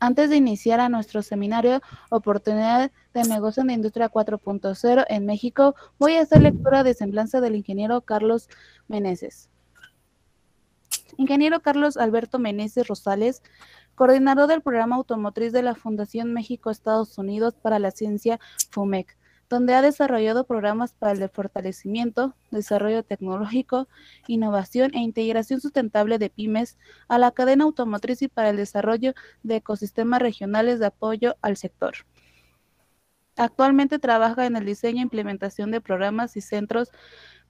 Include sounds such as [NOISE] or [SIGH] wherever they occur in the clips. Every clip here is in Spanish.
Antes de iniciar a nuestro seminario Oportunidad de Negocio en la Industria 4.0 en México, voy a hacer lectura de semblanza del ingeniero Carlos Meneses. Ingeniero Carlos Alberto Meneses Rosales, coordinador del programa automotriz de la Fundación México-Estados Unidos para la Ciencia FUMEC, donde ha desarrollado programas para el fortalecimiento, desarrollo tecnológico, innovación e integración sustentable de pymes a la cadena automotriz y para el desarrollo de ecosistemas regionales de apoyo al sector. Actualmente trabaja en el diseño e implementación de programas y centros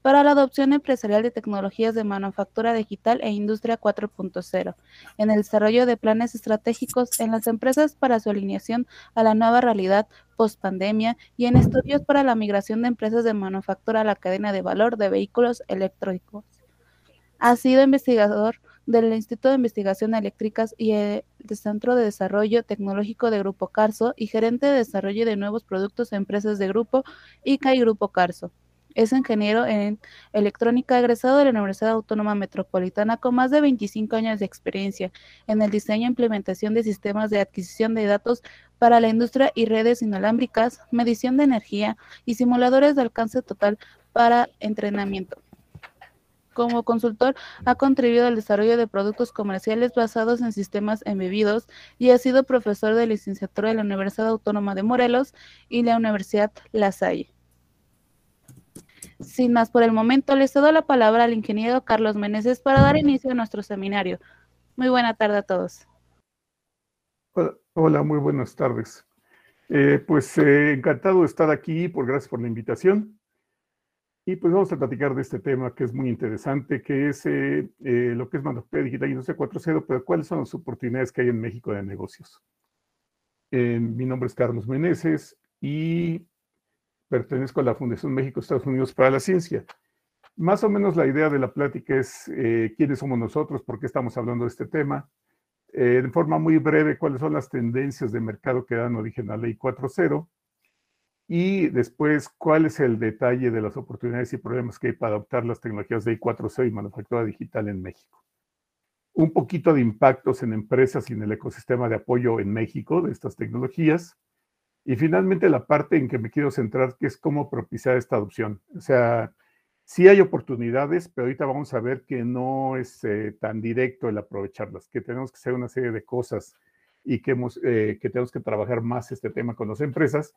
para la adopción empresarial de tecnologías de manufactura digital e industria 4.0, en el desarrollo de planes estratégicos en las empresas para su alineación a la nueva realidad post-pandemia y en estudios para la migración de empresas de manufactura a la cadena de valor de vehículos electrónicos. Ha sido investigador del Instituto de Investigación Eléctricas y el Centro de Desarrollo Tecnológico de Grupo Carso y gerente de desarrollo de nuevos productos en empresas de Grupo ICA y Grupo Carso. Es ingeniero en electrónica egresado de la Universidad Autónoma Metropolitana con más de 25 años de experiencia en el diseño e implementación de sistemas de adquisición de datos para la industria y redes inalámbricas, medición de energía y simuladores de alcance total para entrenamiento. Como consultor, ha contribuido al desarrollo de productos comerciales basados en sistemas embebidos y ha sido profesor de licenciatura de la Universidad Autónoma de Morelos y la Universidad La Salle. Sin más por el momento, les cedo la palabra al ingeniero Carlos Meneses para dar inicio a nuestro seminario. Muy buena tarde a todos. Hola, muy buenas tardes. Eh, pues eh, encantado de estar aquí, por gracias por la invitación. Y pues vamos a platicar de este tema que es muy interesante, que es eh, lo que es manufactura digital y industria 4.0, pero cuáles son las oportunidades que hay en México de negocios. mi nombre es Carlos Meneses y pertenezco a la Fundación México-Estados Unidos para la Ciencia. Más o menos la idea de la plática es eh, quiénes somos nosotros, por qué estamos hablando de este tema, eh, forma muy breve cuáles son las tendencias de mercado que dan origen a la Ley 4.0 y después cuál es el detalle de las oportunidades y problemas que hay para adoptar las tecnologías de I4C y manufactura digital en México. Un poquito de impactos en empresas y en el ecosistema de apoyo en México de estas tecnologías y finalmente la parte en que me quiero centrar, que es cómo propiciar esta adopción. O sea, sí hay oportunidades, pero ahorita vamos a ver que no es eh, tan directo el aprovecharlas, que tenemos que hacer una serie de cosas y eh, que tenemos que trabajar más este tema con las empresas.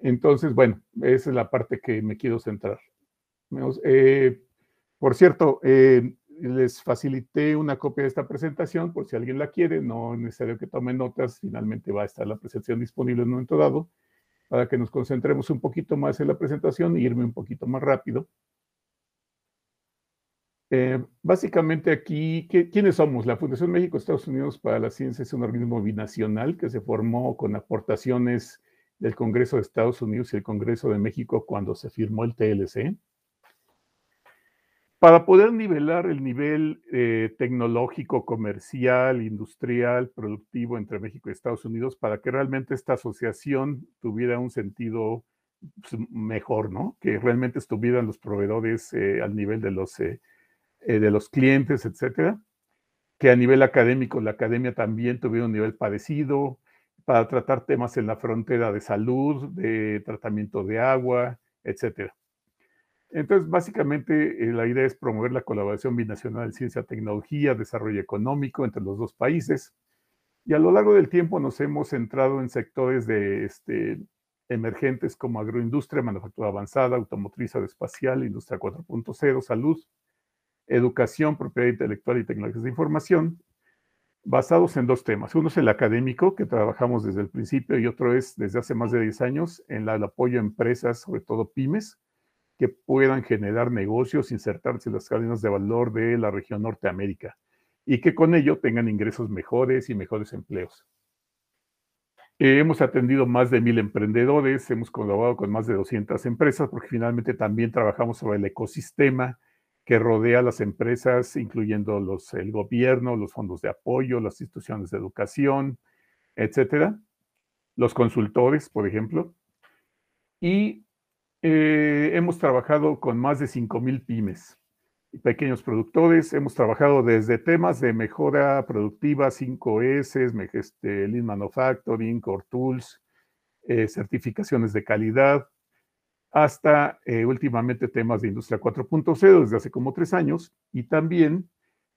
Entonces, bueno, esa es la parte que me quiero centrar. Eh, por cierto, les facilité una copia de esta presentación por si alguien la quiere, no es necesario que tomen notas, finalmente va a estar la presentación disponible en un momento dado, para que nos concentremos un poquito más en la presentación e irme un poquito más rápido. Eh, básicamente aquí, ¿quiénes somos? La Fundación México-Estados Unidos para la Ciencia es un organismo binacional que se formó con aportaciones del Congreso de Estados Unidos y el Congreso de México cuando se firmó el TLC. Para poder nivelar el nivel eh, tecnológico, comercial, industrial, productivo entre México y Estados Unidos, para que realmente esta asociación tuviera un sentido pues, mejor, ¿no? Que realmente estuvieran los proveedores eh, al nivel de los, eh, de los clientes, etcétera. Que a nivel académico, la academia también tuviera un nivel parecido, para tratar temas en la frontera de salud, de tratamiento de agua, etcétera. Entonces, básicamente, eh, la idea es promover la colaboración binacional en ciencia, tecnología, desarrollo económico entre los dos países. Y a lo largo del tiempo nos hemos centrado en sectores de, este, emergentes como agroindustria, manufactura avanzada, automotriz aeroespacial, industria 4.0, salud, educación, propiedad intelectual y tecnologías de información, basados en dos temas. Uno es el académico, que trabajamos desde el principio, y otro es desde hace más de 10 años en el apoyo a empresas, sobre todo pymes, que puedan generar negocios, insertarse en las cadenas de valor de la región Norteamérica y que con ello tengan ingresos mejores y mejores empleos. Eh, hemos atendido más de mil emprendedores, hemos colaborado con más de 200 empresas porque finalmente también trabajamos sobre el ecosistema que rodea a las empresas, incluyendo los, el gobierno, los fondos de apoyo, las instituciones de educación, etcétera, los consultores, por ejemplo. Y eh, hemos trabajado con más de 5.000 pymes pequeños productores. Hemos trabajado desde temas de mejora productiva, 5S, este, Lean Manufacturing, Core Tools, eh, certificaciones de calidad, hasta eh, últimamente temas de Industria 4.0 desde hace como tres años y también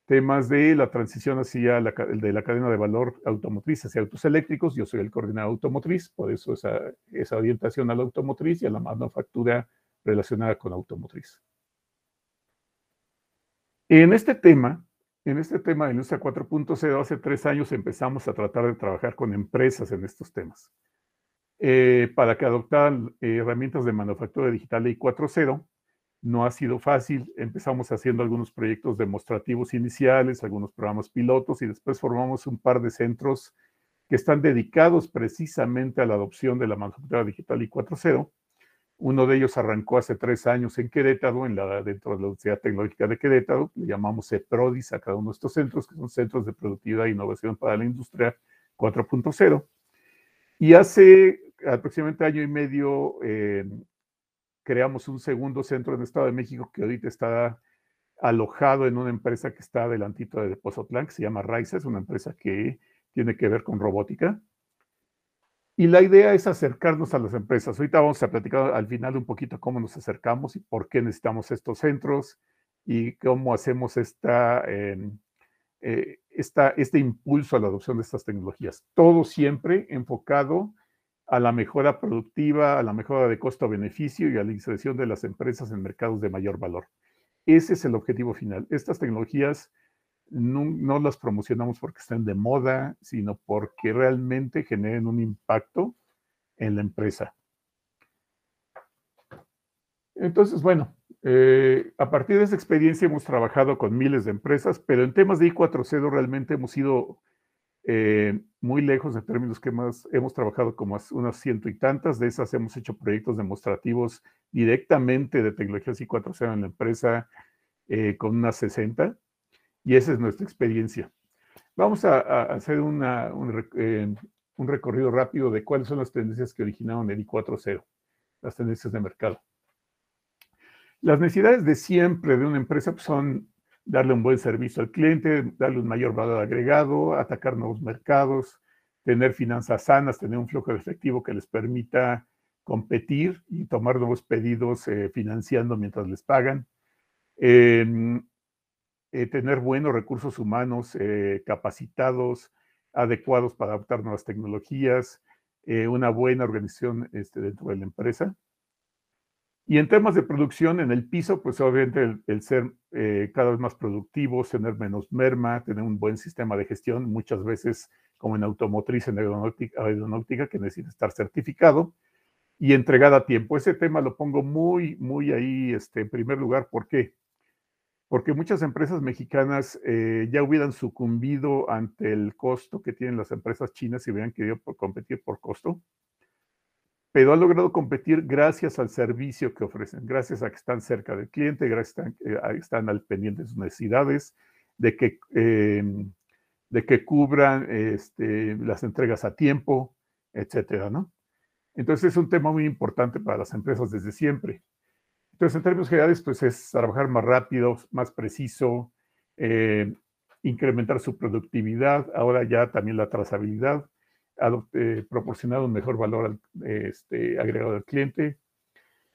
temas de la transición hacia la, de la cadena de valor automotriz hacia autos eléctricos. Yo soy el coordinador automotriz, por eso esa, esa orientación a la automotriz y a la manufactura relacionada con automotriz. En este tema, en este tema de Industria 4.0, hace tres años empezamos a tratar de trabajar con empresas en estos temas. Eh, para que adoptaran herramientas de manufactura digital y 4.0 no ha sido fácil. Empezamos haciendo algunos proyectos demostrativos iniciales, algunos programas pilotos y después formamos un par de centros que están dedicados precisamente a la adopción de la manufactura digital y 4.0. Uno de ellos arrancó hace tres años en Querétaro, en la, dentro de la Universidad Tecnológica de Querétaro. Le llamamos EPRODIS a cada uno de estos centros, que son centros de productividad e innovación para la industria 4.0. Y hace aproximadamente año y medio eh, creamos un segundo centro en el Estado de México que ahorita está alojado en una empresa que está adelantito de Pozotlán, que se llama Raiza, es una empresa que tiene que ver con robótica. Y la idea es acercarnos a las empresas. Ahorita vamos a platicar al final un poquito cómo nos acercamos y por qué necesitamos estos centros y cómo hacemos esta, em, eh, esta, este impulso a la adopción de estas tecnologías. Todo siempre enfocado a la mejora productiva, a la mejora de costo-beneficio y a la inserción de las empresas en mercados de mayor valor. Ese es el objetivo final. Estas tecnologías no, las promocionamos porque estén de moda, sino porque realmente generen un impacto en la empresa. Entonces, bueno, eh, a partir de esa experiencia hemos trabajado con miles de empresas, pero en temas de I4C realmente hemos ido eh, muy lejos de términos que más hemos trabajado como unas ciento y tantas. De esas hemos hecho proyectos demostrativos directamente de tecnologías I4C en la empresa eh, con unas 60. Y esa es nuestra experiencia. Vamos a, hacer eh, un, recorrido rápido de cuáles son las tendencias que originaron el I4.0, las tendencias de mercado. Las necesidades de siempre de una empresa pues, son darle un buen servicio al cliente, darle un mayor valor agregado, atacar nuevos mercados, tener finanzas sanas, tener un flujo de efectivo que les permita competir y tomar nuevos pedidos eh, financiando mientras les pagan. Em, eh, tener buenos recursos humanos eh, capacitados, adecuados para adoptar nuevas tecnologías, una buena organización este, dentro de la empresa. Y en temas de producción, en el piso, pues obviamente el, ser eh, cada vez más productivos, tener menos merma, tener un buen sistema de gestión, muchas veces como en automotriz, en aeronáutica, que necesita estar certificado y entregada a tiempo. Ese tema lo pongo muy, muy ahí este, en primer lugar. ¿Por qué? Porque muchas empresas mexicanas eh, ya hubieran sucumbido ante el costo que tienen las empresas chinas si hubieran querido competir por costo pero ha logrado competir gracias al servicio que ofrecen, gracias a que están cerca del cliente, gracias a que eh, están al pendiente de sus necesidades, de que, em, de que cubran este, las entregas a tiempo, etcétera, ¿no? Entonces es un tema muy importante para las empresas desde siempre. Entonces, en términos generales, pues es trabajar más rápido, más preciso, eh, incrementar su productividad, ahora ya también la trazabilidad, eh, proporcionar un mejor valor este, agregado al cliente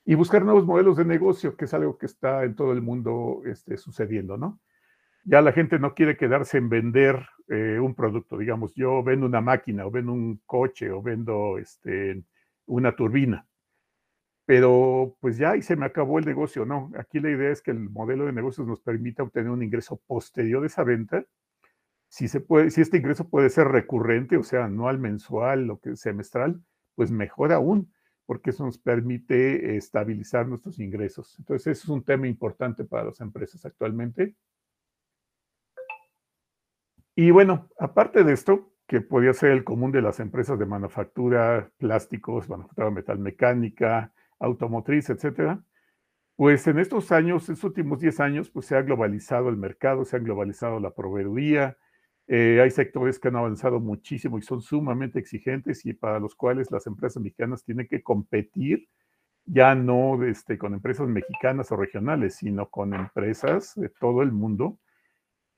y buscar nuevos modelos de negocio, que es algo que está en todo el mundo este, sucediendo, ¿no? Ya la gente no quiere quedarse en vender eh, un producto, digamos, yo vendo una máquina o vendo un coche o vendo este, una turbina, pero pues ya y se me acabó el negocio, ¿no? Aquí la idea es que el modelo de negocios nos permita obtener un ingreso posterior de esa venta si, se puede, si este ingreso puede ser recurrente, o sea, anual, mensual, o que semestral, pues mejor aún, porque eso nos permite estabilizar nuestros ingresos. Entonces, eso es un tema importante para las empresas actualmente. Y bueno, aparte de esto, que podría ser el común de las empresas de manufactura, plásticos, manufactura metal mecánica, automotriz, etcétera, pues en estos años, estos últimos 10 años, pues se ha globalizado el mercado, se ha globalizado la proveeduría, eh, hay sectores que han avanzado muchísimo y son sumamente exigentes y para los cuales las empresas mexicanas tienen que competir ya no este, con empresas mexicanas o regionales, sino con empresas de todo el mundo.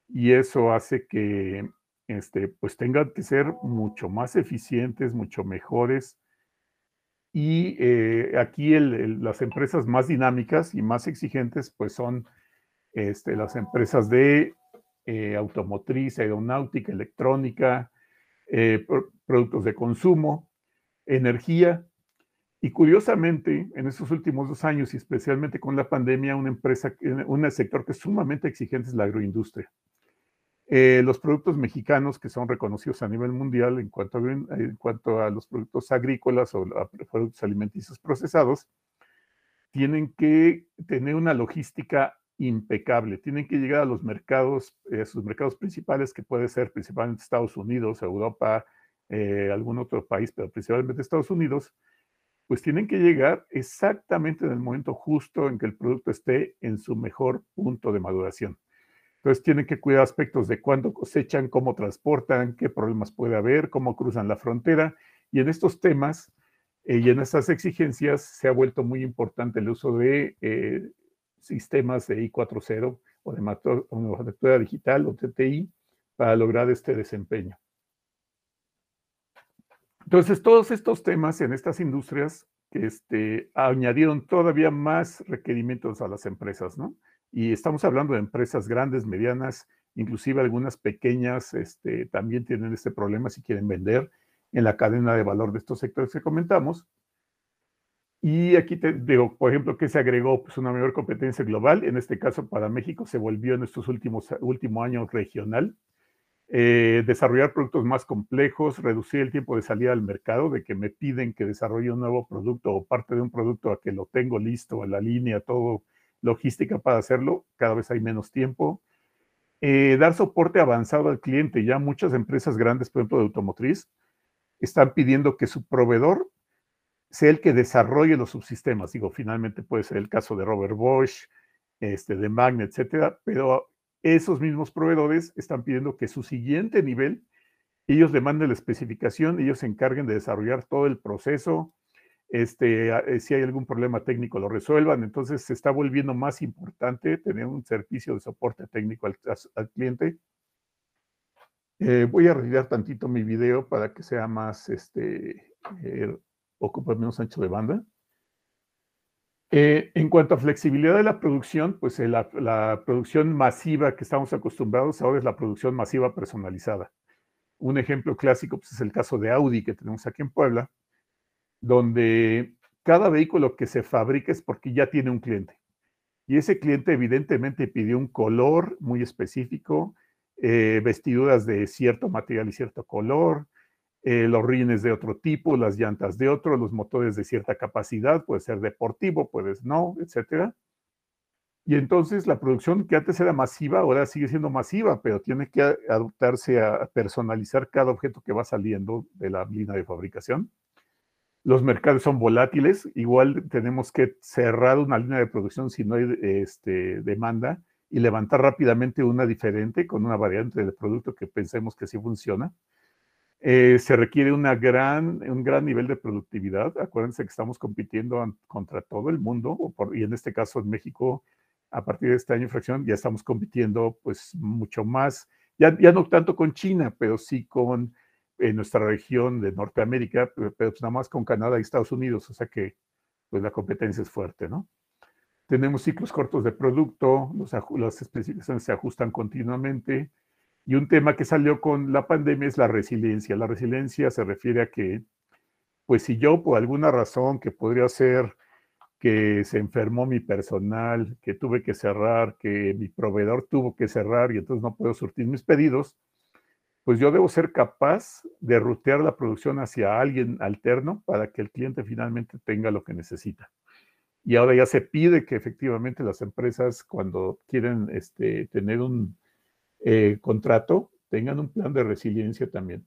Y eso hace que este, pues tengan que ser mucho más eficientes, mucho mejores. Y eh, aquí las empresas más dinámicas y más exigentes, pues son este, las empresas de eh, automotriz, aeronáutica, electrónica, eh, productos de consumo, energía. Y curiosamente, en estos últimos dos años y especialmente con la pandemia, una empresa, un sector que es sumamente exigente es la agroindustria. Eh, los productos mexicanos que son reconocidos a nivel mundial en cuanto a, en cuanto a los productos agrícolas o a productos alimenticios procesados, tienen que tener una logística impecable. Tienen que llegar a los mercados, eh, sus mercados principales, que puede ser principalmente Estados Unidos, Europa, eh, algún otro país, pero principalmente Estados Unidos, pues tienen que llegar exactamente en el momento justo en que el producto esté en su mejor punto de maduración. Entonces tienen que cuidar aspectos de cuándo cosechan, cómo transportan, qué problemas puede haber, cómo cruzan la frontera. Y en estos temas eh, y en estas exigencias se ha vuelto muy importante el uso de eh, sistemas de I4.0 o de manufactura digital o TTI para lograr este desempeño. Entonces, todos estos temas en estas industrias este, añadieron todavía más requerimientos a las empresas, ¿no? Y estamos hablando de empresas grandes, medianas, inclusive algunas pequeñas este, también tienen este problema si quieren vender en la cadena de valor de estos sectores que comentamos. Y aquí te digo, por ejemplo, que se agregó pues, una mayor competencia global. En este caso, para México se volvió en estos últimos último años regional. Eh, desarrollar productos más complejos, reducir el tiempo de salida al mercado, de que me piden que desarrolle un nuevo producto o parte de un producto a que lo tengo listo en la línea, todo logística para hacerlo, cada vez hay menos tiempo. Eh, dar soporte avanzado al cliente. Ya muchas empresas grandes, por ejemplo, de automotriz, están pidiendo que su proveedor sea el que desarrolle los subsistemas. Digo, finalmente puede ser el caso de Robert Bosch, este, de Magna, etcétera, pero esos mismos proveedores están pidiendo que su siguiente nivel, ellos le manden la especificación, ellos se encarguen de desarrollar todo el proceso, este, eh, si hay algún problema técnico lo resuelvan. Entonces se está volviendo más importante tener un servicio de soporte técnico al, cliente. Eh, voy a retirar tantito mi video para que sea más, este, eh, ocupe menos ancho de banda. en cuanto a flexibilidad de la producción, pues la, la, producción masiva que estamos acostumbrados ahora es la producción masiva personalizada. Un ejemplo clásico pues, es el caso de Audi que tenemos aquí en Puebla, donde cada vehículo que se fabrica es porque ya tiene un cliente. Y ese cliente evidentemente pidió un color muy específico, eh, vestiduras de cierto material y cierto color, eh, los rines de otro tipo, las llantas de otro, los motores de cierta capacidad, puede ser deportivo, puedes no, etc. Y entonces la producción que antes era masiva, ahora sigue siendo masiva, pero tiene que adaptarse a personalizar cada objeto que va saliendo de la línea de fabricación los mercados son volátiles, igual tenemos que cerrar una línea de producción si no hay este, demanda y levantar rápidamente una diferente con una variante del producto que pensemos que sí funciona. Eh, se requiere una gran, un gran nivel de productividad. Acuérdense que estamos compitiendo contra todo el mundo, y en este caso en México, a partir de este año fracción, ya estamos compitiendo pues mucho más, ya, ya no tanto con China, pero sí con nuestra región de Norteamérica, pero pues nada más con Canadá y Estados Unidos, o sea que pues la competencia es fuerte, ¿no? Tenemos ciclos cortos de producto, las especificaciones se ajustan continuamente y un tema que salió con la pandemia es la resiliencia. La resiliencia se refiere a que, pues si yo por alguna razón que podría ser que se enfermó mi personal, que tuve que cerrar, que mi proveedor tuvo que cerrar y entonces no puedo surtir mis pedidos, pues yo debo ser capaz de rutear la producción hacia alguien alterno para que el cliente finalmente tenga lo que necesita. Y ahora ya se pide que efectivamente las empresas cuando quieren este, tener un eh, contrato tengan un plan de resiliencia también.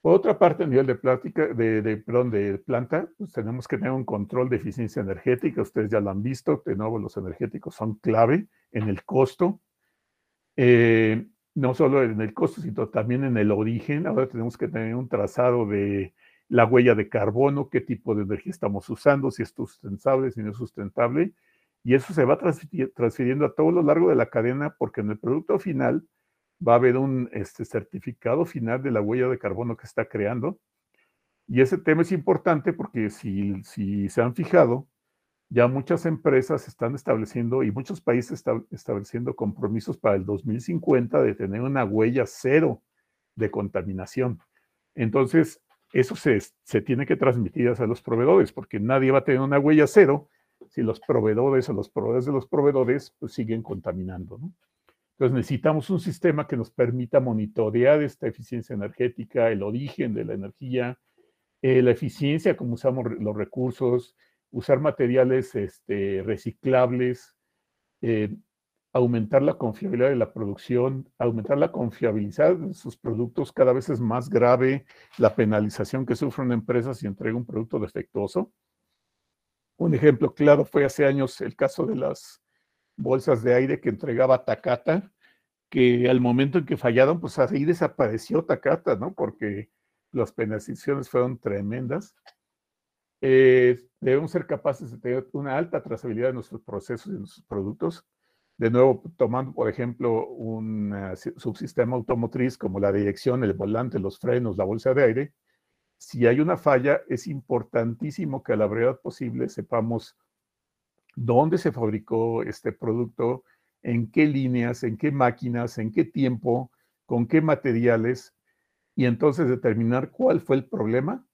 Por otra parte, a nivel de, plática, de, de, de planta, pues tenemos que tener un control de eficiencia energética. Ustedes ya lo han visto. De nuevo, los energéticos son clave en el costo. Eh, no solo en el costo, sino también en el origen. Ahora tenemos que tener un trazado de la huella de carbono, qué tipo de energía estamos usando, si es sustentable, si no es sustentable, y eso se va transfiriendo a todo lo largo de la cadena porque en el producto final va a haber un este, certificado final de la huella de carbono que está creando. Y ese tema es importante porque si, si se han fijado, ya muchas empresas están estableciendo y muchos países están estableciendo compromisos para el 2050 de tener una huella cero de contaminación. Entonces, eso se, se tiene que transmitir a los proveedores, porque nadie va a tener una huella cero si los proveedores o los proveedores de los proveedores pues, siguen contaminando. Entonces necesitamos un sistema que nos permita monitorear esta eficiencia energética, el origen de la energía, eh, la eficiencia, como usamos los recursos, usar materiales este, reciclables, eh, aumentar la confiabilidad de la producción, aumentar la confiabilidad de sus productos. Cada vez es más grave la penalización que sufre una empresa si entrega un producto defectuoso. Un ejemplo claro fue hace años el caso de las bolsas de aire que entregaba Takata, que al momento en que fallaron, pues ahí desapareció Takata, ¿no? Porque las penalizaciones fueron tremendas. Eh, debemos ser capaces de tener una alta trazabilidad de nuestros procesos y de nuestros productos. De nuevo, tomando, por ejemplo, un subsistema automotriz como la dirección, el volante, los frenos, la bolsa de aire, si hay una falla, es importantísimo que a la brevedad posible sepamos dónde se fabricó este producto, en qué líneas, en qué máquinas, en qué tiempo, con qué materiales, y entonces determinar cuál fue el problema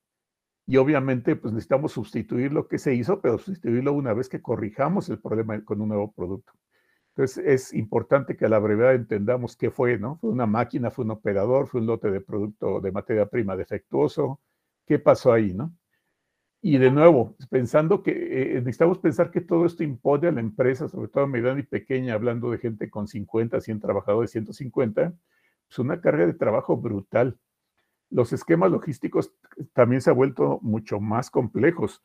y obviamente, pues necesitamos sustituir lo que se hizo, pero sustituirlo una vez que corrijamos el problema con un nuevo producto. Entonces, es importante que a la brevedad entendamos qué fue, ¿no? Fue una máquina, fue un operador, fue un lote de producto de materia prima defectuoso, qué pasó ahí, ¿no? Y de nuevo, pensando que eh, necesitamos pensar que todo esto impone a la empresa, sobre todo a mediana y pequeña, hablando de gente con 50, 100 trabajadores, 150, pues una carga de trabajo brutal los esquemas logísticos también se han vuelto mucho más complejos.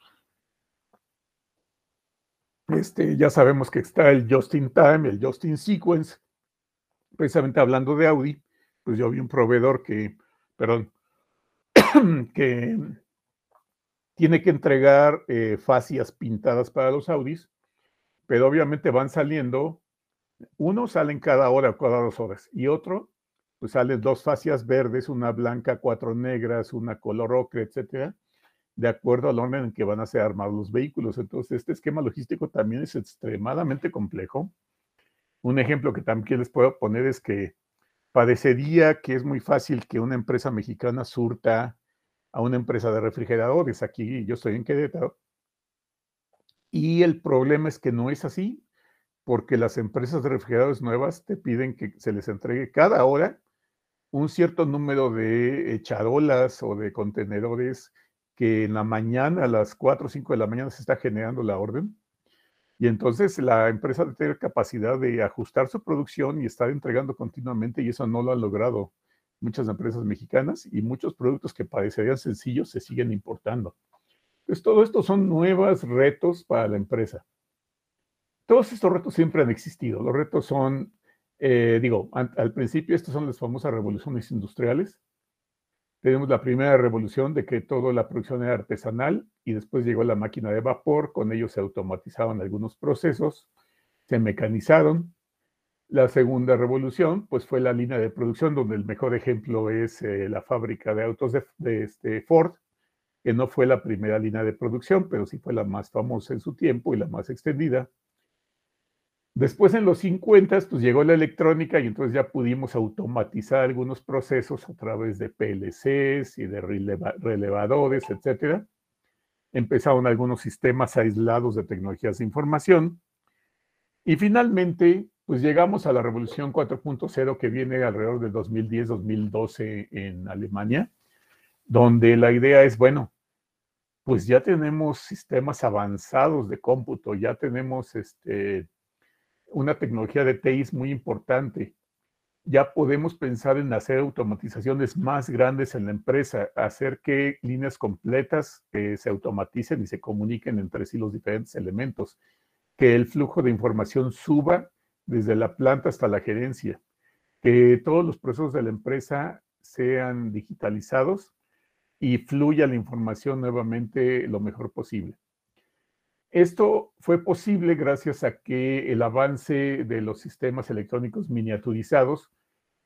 Este, ya sabemos que está el Just in Time, el Just in Sequence. Precisamente hablando de Audi, pues yo vi un proveedor que, perdón, [COUGHS] que tiene que entregar eh, fascias pintadas para los Audis, pero obviamente van saliendo, uno salen cada hora, cada dos horas, y otro pues salen dos fascias verdes, una blanca, cuatro negras, una color ocre, etcétera, de acuerdo al orden en que van a ser armados los vehículos. Entonces, este esquema logístico también es extremadamente complejo. Un ejemplo que también les puedo poner es que parecería que es muy fácil que una empresa mexicana surta a una empresa de refrigeradores. Aquí yo estoy en Querétaro. Y el problema es que no es así, porque las empresas de refrigeradores nuevas te piden que se les entregue cada hora un cierto número de charolas o de contenedores que en la mañana, a las 4 o 5 de la mañana, se está generando la orden. Y entonces la empresa tener capacidad de ajustar su producción y estar entregando continuamente, y eso no lo han logrado muchas empresas mexicanas, y muchos productos que parecerían sencillos se siguen importando. Entonces, todo esto son nuevos retos para la empresa. Todos estos retos siempre han existido. Los retos son eh, digo, al, principio estas son las famosas revoluciones industriales. Tenemos la primera revolución de que toda la producción era artesanal y después llegó la máquina de vapor, con ello se automatizaban algunos procesos, se mecanizaron. La segunda revolución, pues fue la línea de producción, donde el mejor ejemplo es eh, la fábrica de autos de, este Ford, que no fue la primera línea de producción, pero sí fue la más famosa en su tiempo y la más extendida. Después en los 50 pues llegó la electrónica y entonces ya pudimos automatizar algunos procesos a través de PLCs y de relevadores, etcétera. Empezaron algunos sistemas aislados de tecnologías de información. Y finalmente, pues llegamos a la revolución 4.0 que viene alrededor del 2010-2012 en Alemania, donde la idea es, bueno, pues ya tenemos sistemas avanzados de cómputo, ya tenemos este, una tecnología de TI muy importante. Ya podemos pensar en hacer automatizaciones más grandes en la empresa, hacer que líneas completas se automaticen y se comuniquen entre sí los diferentes elementos, que el flujo de información suba desde la planta hasta la gerencia, que todos los procesos de la empresa sean digitalizados y fluya la información nuevamente lo mejor posible. Esto fue posible gracias a que el avance de los sistemas electrónicos miniaturizados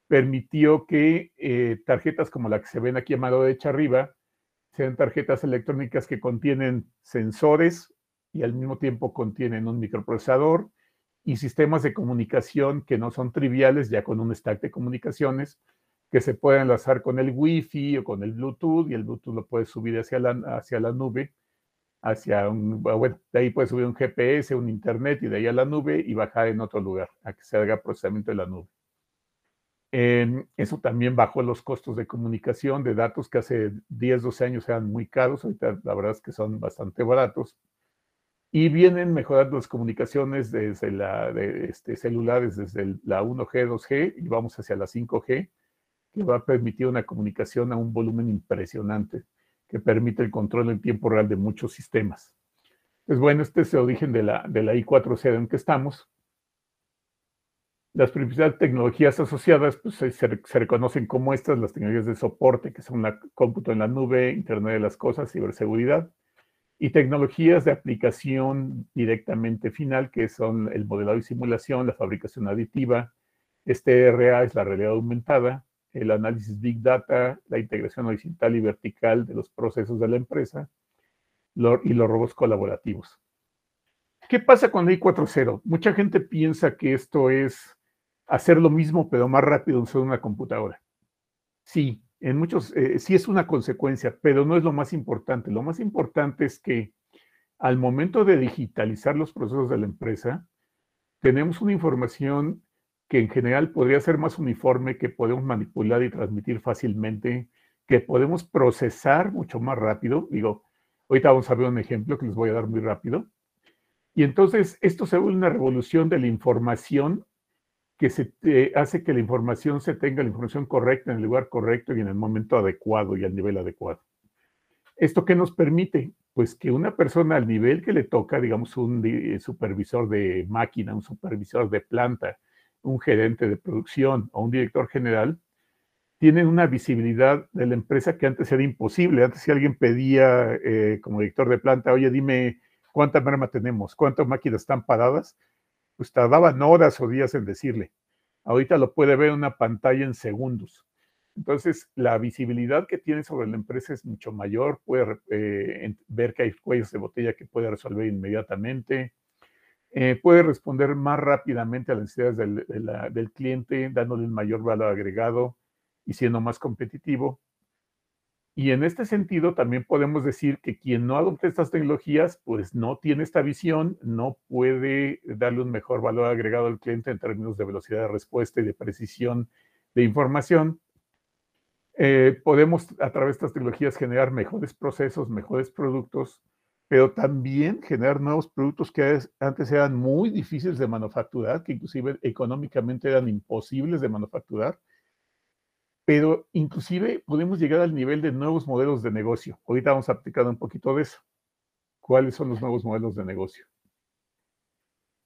permitió que eh, tarjetas como la que se ven aquí a mano derecha arriba sean tarjetas electrónicas que contienen sensores y al mismo tiempo contienen un microprocesador y sistemas de comunicación que no son triviales, ya con un stack de comunicaciones, que se pueden enlazar con el Wi-Fi o con el Bluetooth, y el Bluetooth lo puedes subir hacia la, hacia la nube, hacia un, bueno, de ahí puedes subir un GPS, un Internet, y de ahí a la nube y bajar en otro lugar, a que se haga procesamiento de la nube. eso también bajó los costos de comunicación de datos que hace 10, 12 años eran muy caros, ahorita la verdad es que son bastante baratos y vienen mejorando las comunicaciones desde la, de este, celulares desde la 1G, 2G y vamos hacia la 5G, que va a permitir una comunicación a un volumen impresionante, que permite el control en tiempo real de muchos sistemas. Pues bueno, este es el origen de la, de la I4C en que estamos. Las principales tecnologías asociadas pues, se, se, reconocen como estas, las tecnologías de soporte, que son la cómputo en la nube, Internet de las Cosas, ciberseguridad y tecnologías de aplicación directamente final, que son el modelado y simulación, la fabricación aditiva, este RA es la realidad aumentada, el análisis Big Data, la integración horizontal y vertical de los procesos de la empresa y los robots colaborativos. ¿Qué pasa con la I4.0? Mucha gente piensa que esto es hacer lo mismo, pero más rápido en una computadora. Sí, en muchos, eh, sí es una consecuencia, pero no es lo más importante. Lo más importante es que al momento de digitalizar los procesos de la empresa, tenemos una información que en general podría ser más uniforme, que podemos manipular y transmitir fácilmente, que podemos procesar mucho más rápido. Digo, ahorita vamos a ver un ejemplo que les voy a dar muy rápido. Y entonces esto se vuelve una revolución de la información que se hace que la información se tenga la información correcta en el lugar correcto y en el momento adecuado y al nivel adecuado. ¿Esto qué nos permite? Pues que una persona al nivel que le toca, digamos, un supervisor de máquina, un supervisor de planta, un gerente de producción o un director general, tienen una visibilidad de la empresa que antes era imposible. Antes si alguien pedía eh, como director de planta, oye, dime cuánta merma tenemos, cuántas máquinas están paradas, pues tardaban horas o días en decirle. Ahorita lo puede ver en una pantalla en segundos. Entonces, la visibilidad que tiene sobre la empresa es mucho mayor, puede eh, ver que hay cuellos de botella que puede resolver inmediatamente, eh, puede responder más rápidamente a las necesidades del, del cliente, dándole un mayor valor agregado y siendo más competitivo. Y en este sentido, también podemos decir que quien no adopte estas tecnologías, pues no tiene esta visión, no puede darle un mejor valor agregado al cliente en términos de velocidad de respuesta y de precisión de información. Eh, podemos a través de estas tecnologías generar mejores procesos, mejores productos, pero también generar nuevos productos que antes eran muy difíciles de manufacturar, que inclusive económicamente eran imposibles de manufacturar pero inclusive podemos llegar al nivel de nuevos modelos de negocio. Ahorita vamos a aplicar un poquito de eso. ¿Cuáles son los nuevos modelos de negocio?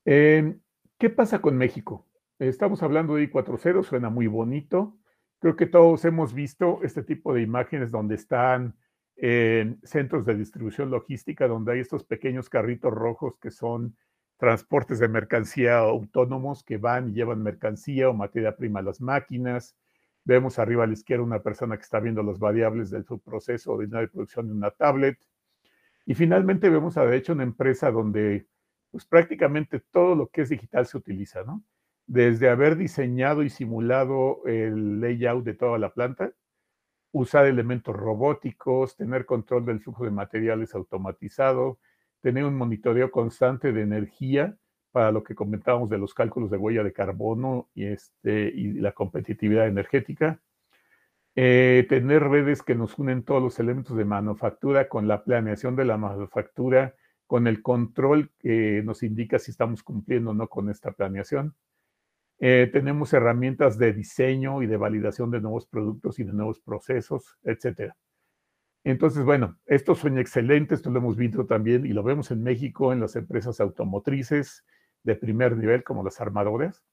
Eh, ¿Qué pasa con México? Estamos hablando de I4.0, suena muy bonito. Creo que todos hemos visto este tipo de imágenes donde están en centros de distribución logística, donde hay estos pequeños carritos rojos que son transportes de mercancía autónomos que van y llevan mercancía o materia prima a las máquinas Vemos arriba a la izquierda una persona que está viendo las variables del subproceso de producción de una tablet. Y finalmente vemos a la derecha una empresa donde pues prácticamente todo lo que es digital se utiliza, ¿no? Desde haber diseñado y simulado el layout de toda la planta, usar elementos robóticos, tener control del flujo de materiales automatizado, tener un monitoreo constante de energía para lo que comentábamos de los cálculos de huella de carbono y, este, y la competitividad energética. Eh, tener redes que nos unen todos los elementos de manufactura con la planeación de la manufactura, con el control que nos indica si estamos cumpliendo o no con esta planeación. Eh, tenemos herramientas de diseño y de validación de nuevos productos y de nuevos procesos, etc. Entonces, bueno, estos son excelentes, esto lo hemos visto también y lo vemos en México en las empresas automotrices, de primer nivel como las armadoras.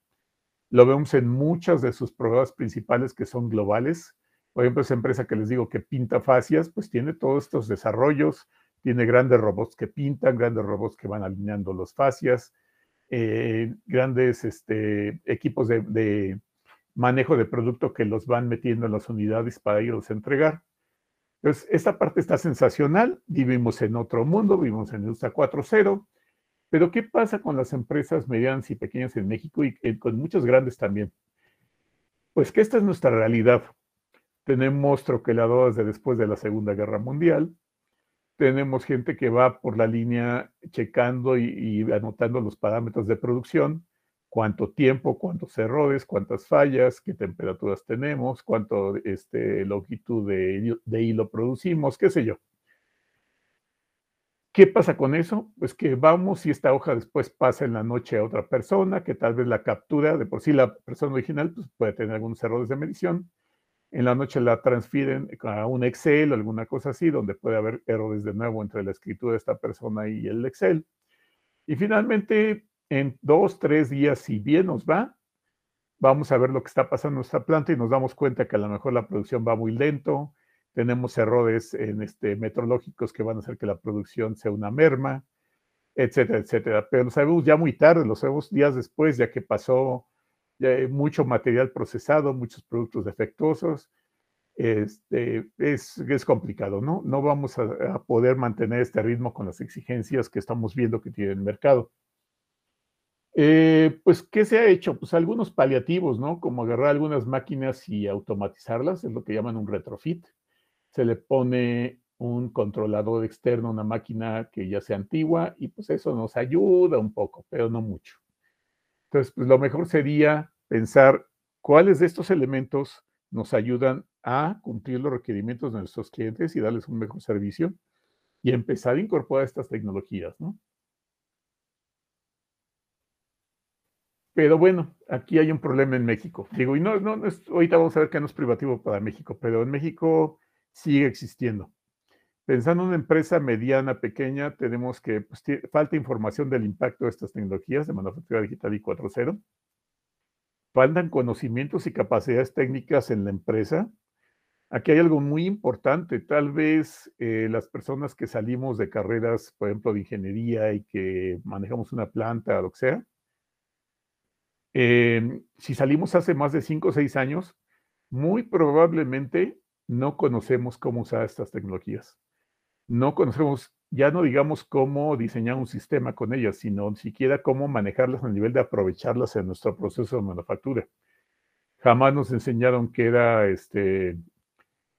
Lo vemos en muchas de sus programas principales que son globales, Por ejemplo, esa empresa que les digo que pinta fascias, pues tiene todos estos desarrollos, tiene grandes robots que pintan, grandes robots que van alineando los fascias, eh, grandes este, equipos de, manejo de producto que los van metiendo en las unidades para irlos a entregar. Entonces, esta parte está sensacional, vivimos en otro mundo, vivimos en Industria 4.0, pero ¿qué pasa con las empresas medianas y pequeñas en México y eh, con muchos grandes también? Pues que esta es nuestra realidad. Tenemos troqueladoras de después de la Segunda Guerra Mundial. Tenemos gente que va por la línea checando y, anotando los parámetros de producción, cuánto tiempo, cuántos errores, cuántas fallas, qué temperaturas tenemos, cuánto este, longitud de hilo producimos, qué sé yo. ¿Qué pasa con eso? Pues que vamos y esta hoja después pasa en la noche a otra persona, que tal vez la captura, de por sí la persona original pues puede tener algunos errores de medición, en la noche la transfieren a un Excel o alguna cosa así, donde puede haber errores de nuevo entre la escritura de esta persona y el Excel. Y finalmente, en dos, tres días, si bien nos va, vamos a ver lo que está pasando en nuestra planta y nos damos cuenta que a lo mejor la producción va muy lento, tenemos errores en este, metrológicos que van a hacer que la producción sea una merma, etcétera, etcétera. Pero lo sabemos ya muy tarde, lo sabemos días después, ya que pasó hay mucho material procesado, muchos productos defectuosos. Este, es, es complicado, ¿no? No vamos a, poder mantener este ritmo con las exigencias que estamos viendo que tiene el mercado. Eh, pues, ¿qué se ha hecho? Pues algunos paliativos, ¿no? Como agarrar algunas máquinas y automatizarlas, es lo que llaman un retrofit. Se le pone un controlador externo una máquina que ya sea antigua y pues eso nos ayuda un poco, pero no mucho. Entonces, pues lo mejor sería pensar cuáles de estos elementos nos ayudan a cumplir los requerimientos de nuestros clientes y darles un mejor servicio y empezar a incorporar estas tecnologías, ¿no? Pero bueno, aquí hay un problema en México. Digo, y no, no, ahorita vamos a ver que no es privativo para México, pero en México sigue existiendo. Pensando en una empresa mediana, pequeña, tenemos que, pues, falta información del impacto de estas tecnologías de manufactura digital y 4.0. Faltan conocimientos y capacidades técnicas en la empresa. Aquí hay algo muy importante. Tal vez eh, las personas que salimos de carreras, por ejemplo, de ingeniería y que manejamos una planta, lo que sea, em, si salimos hace más de 5 o 6 años, muy probablemente no conocemos cómo usar estas tecnologías no conocemos, ya no digamos cómo diseñar un sistema con ellas, sino siquiera cómo manejarlas a nivel de aprovecharlas en nuestro proceso de manufactura. Jamás nos enseñaron que era este,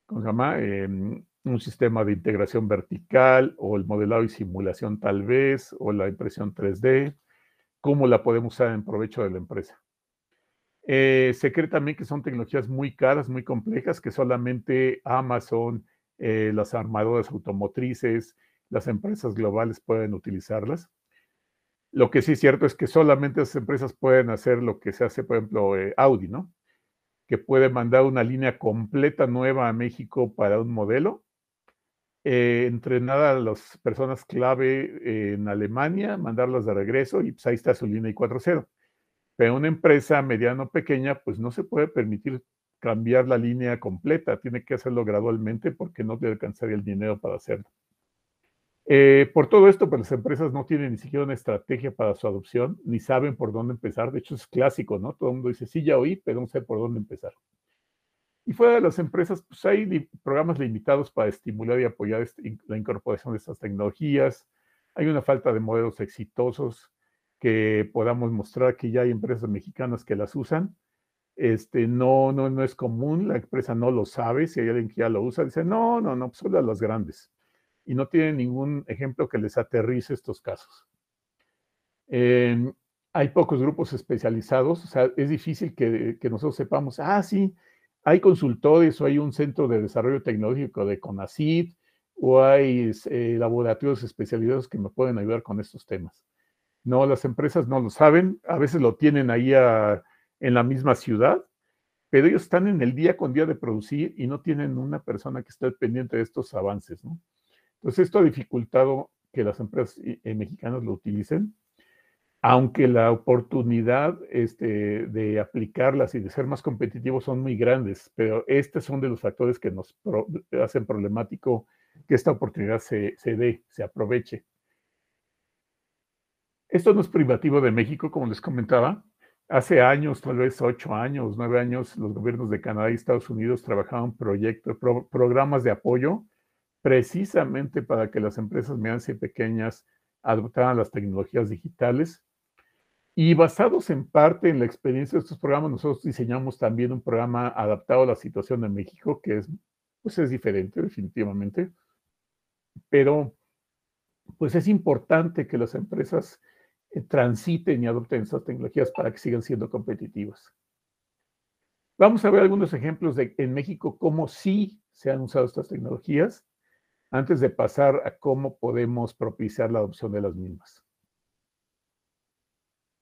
¿cómo se llama? Em, un sistema de integración vertical o el modelado y simulación tal vez, o la impresión 3D, cómo la podemos usar en provecho de la empresa. Eh, se cree también que son tecnologías muy caras, muy complejas, que solamente Amazon, eh, las armadoras automotrices, las empresas globales pueden utilizarlas. Lo que sí es cierto es que solamente esas empresas pueden hacer lo que se hace, por ejemplo, eh, Audi, ¿no? Que puede mandar una línea completa nueva a México para un modelo, entrenar a las personas clave en Alemania, mandarlas de regreso y pues ahí está su línea I4.0. Pero una empresa mediana o pequeña, pues no se puede permitir cambiar la línea completa, tiene que hacerlo gradualmente porque no le alcanzaría el dinero para hacerlo. Eh, por todo esto, pues las empresas no tienen ni siquiera una estrategia para su adopción, ni saben por dónde empezar. De hecho, es clásico, ¿no? Todo el mundo dice, sí, ya oí, pero no sé por dónde empezar. Y fuera de las empresas, pues hay programas limitados para estimular y apoyar este, la incorporación de estas tecnologías. Hay una falta de modelos exitosos que podamos mostrar que ya hay empresas mexicanas que las usan este, no, no, no es común, la empresa no lo sabe, si hay alguien que ya lo usa, dice, no, no, no, solo a los grandes. Y no tiene ningún ejemplo que les aterrice estos casos. Em, hay pocos grupos especializados, o sea, es difícil que, nosotros sepamos, ah, sí, hay consultores o hay un centro de desarrollo tecnológico de CONACYT o hay eh, laboratorios especializados que me pueden ayudar con estos temas. No, las empresas no lo saben, a veces lo tienen ahí en la misma ciudad, pero ellos están en el día con día de producir y no tienen una persona que esté pendiente de estos avances. Entonces, esto ha dificultado que las empresas eh, mexicanas lo utilicen. aunque la oportunidad este, de aplicarlas y de ser más competitivos son muy grandes, pero estos son de los factores que nos hacen problemático que esta oportunidad se dé, se aproveche. Esto no es privativo de México, como les comentaba. Hace años, tal vez ocho años, nueve años, los gobiernos de Canadá y Estados Unidos trabajaban proyectos, programas de apoyo precisamente para que las empresas medianas y pequeñas adoptaran las tecnologías digitales y basados en parte en la experiencia de estos programas, nosotros diseñamos también un programa adaptado a la situación de México, que es, pues es diferente definitivamente, pero pues es importante que las empresas transiten y adopten estas tecnologías para que sigan siendo competitivas. Vamos a ver algunos ejemplos de en México cómo sí se han usado estas tecnologías antes de pasar a cómo podemos propiciar la adopción de las mismas.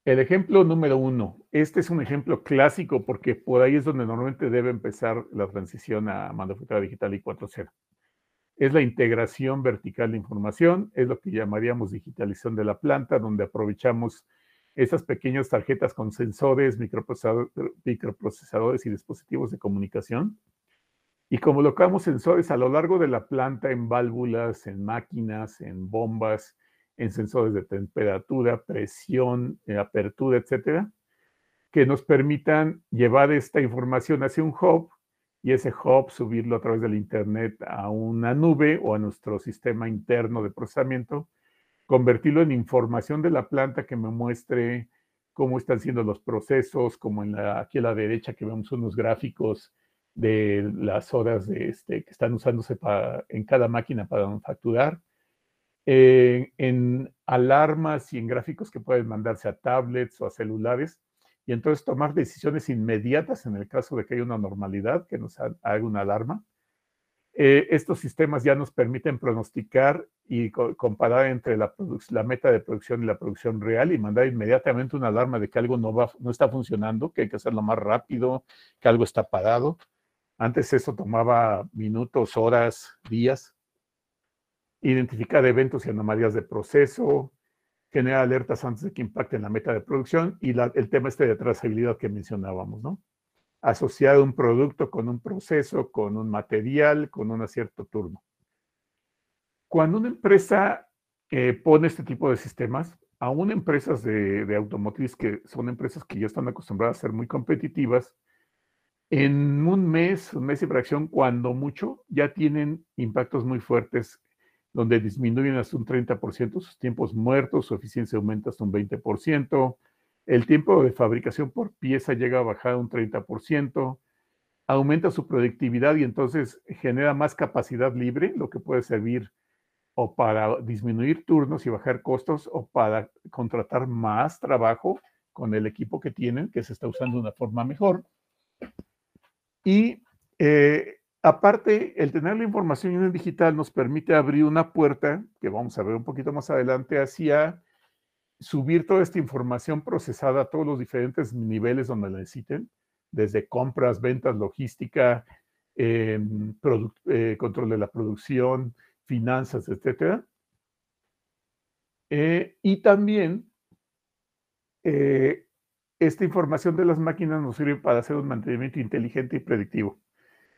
El ejemplo número uno, este es un ejemplo clásico porque por ahí es donde normalmente debe empezar la transición a manufactura digital y 4.0. Es la integración vertical de información, es lo que llamaríamos digitalización de la planta, donde aprovechamos esas pequeñas tarjetas con sensores, microprocesadores y dispositivos de comunicación. Y colocamos sensores a lo largo de la planta en válvulas, en máquinas, en bombas, en sensores de temperatura, presión, eh, apertura, etcétera, que nos permitan llevar esta información hacia un hub y ese hub subirlo a través del Internet a una nube o a nuestro sistema interno de procesamiento, convertirlo en información de la planta que me muestre cómo están siendo los procesos, como en la, aquí a la derecha que vemos unos gráficos de las horas de este, que están usándose para, en cada máquina para manufacturar. Eh, en alarmas y en gráficos que pueden mandarse a tablets o a celulares, y entonces tomar decisiones inmediatas en el caso de que haya una normalidad que nos haga una alarma. Eh, estos sistemas ya nos permiten pronosticar y comparar entre la, meta de producción y la producción real y mandar inmediatamente una alarma de que algo no, va, no está funcionando, que hay que hacerlo más rápido, que algo está parado. Antes eso tomaba minutos, horas, días identificar eventos y anomalías de proceso, generar alertas antes de que impacten la meta de producción y el tema este de trazabilidad que mencionábamos, ¿no? Asociar un producto con un proceso, con un material, con un cierto turno. Cuando una empresa eh, pone este tipo de sistemas, aún empresas de, de automotriz que son empresas que ya están acostumbradas a ser muy competitivas, en un mes, un mes y fracción, cuando mucho, ya tienen impactos muy fuertes donde disminuyen hasta un 30% sus tiempos muertos, su eficiencia aumenta hasta un 20%, el tiempo de fabricación por pieza llega a bajar un 30%, aumenta su productividad y entonces genera más capacidad libre, lo que puede servir o para disminuir turnos y bajar costos o para contratar más trabajo con el equipo que tienen, que se está usando de una forma mejor. Y eh, Aparte, el tener la información en digital nos permite abrir una puerta, que vamos a ver un poquito más adelante, hacia subir toda esta información procesada a todos los diferentes niveles donde la necesiten, desde compras, ventas, logística, em, eh, control de la producción, finanzas, etc. Eh, y también eh, esta información de las máquinas nos sirve para hacer un mantenimiento inteligente y predictivo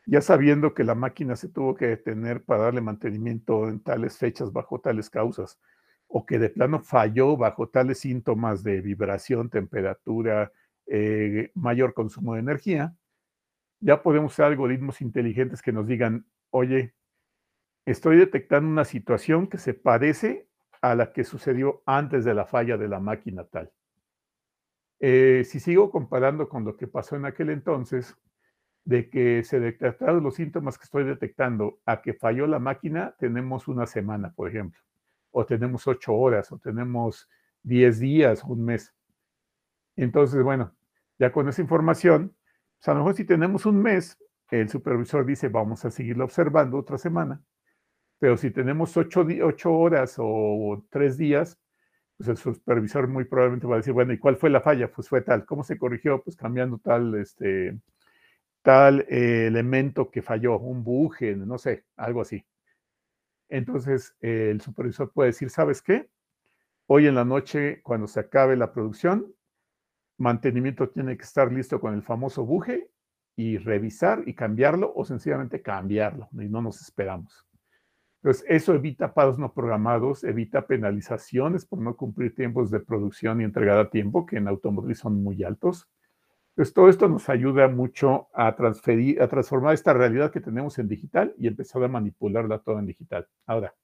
ya sabiendo que la máquina se tuvo que detener para darle mantenimiento en tales fechas bajo tales causas, o que de plano falló bajo tales síntomas de vibración, temperatura, eh, mayor consumo de energía, ya podemos usar algoritmos inteligentes que nos digan, oye, estoy detectando una situación que se parece a la que sucedió antes de la falla de la máquina tal. Eh, si sigo comparando con lo que pasó en aquel entonces, de que se detectaron los síntomas que estoy detectando a que falló la máquina, tenemos una semana, por ejemplo, o tenemos ocho horas, o tenemos diez días, un mes. Entonces, bueno, ya con esa información, pues a lo mejor si tenemos un mes, el supervisor dice, vamos a seguirlo observando otra semana. Pero si tenemos ocho, ocho horas o tres días, pues el supervisor muy probablemente va a decir, bueno, ¿y cuál fue la falla? Pues fue tal. ¿Cómo se corrigió? Pues cambiando tal, este, tal eh, elemento que falló, un buje, no sé, algo así. Entonces el supervisor puede decir, ¿sabes qué? Hoy en la noche, cuando se acabe la producción, mantenimiento tiene que estar listo con el famoso buje y revisar y cambiarlo o sencillamente cambiarlo y no nos esperamos. Entonces, eso evita pagos no programados, evita penalizaciones por no cumplir tiempos de producción y entregar a tiempo, que en automotriz son muy altos. Entonces, todo esto nos ayuda mucho a transferir, a transformar esta realidad que tenemos en digital y empezar a manipularla toda en digital. Ahora,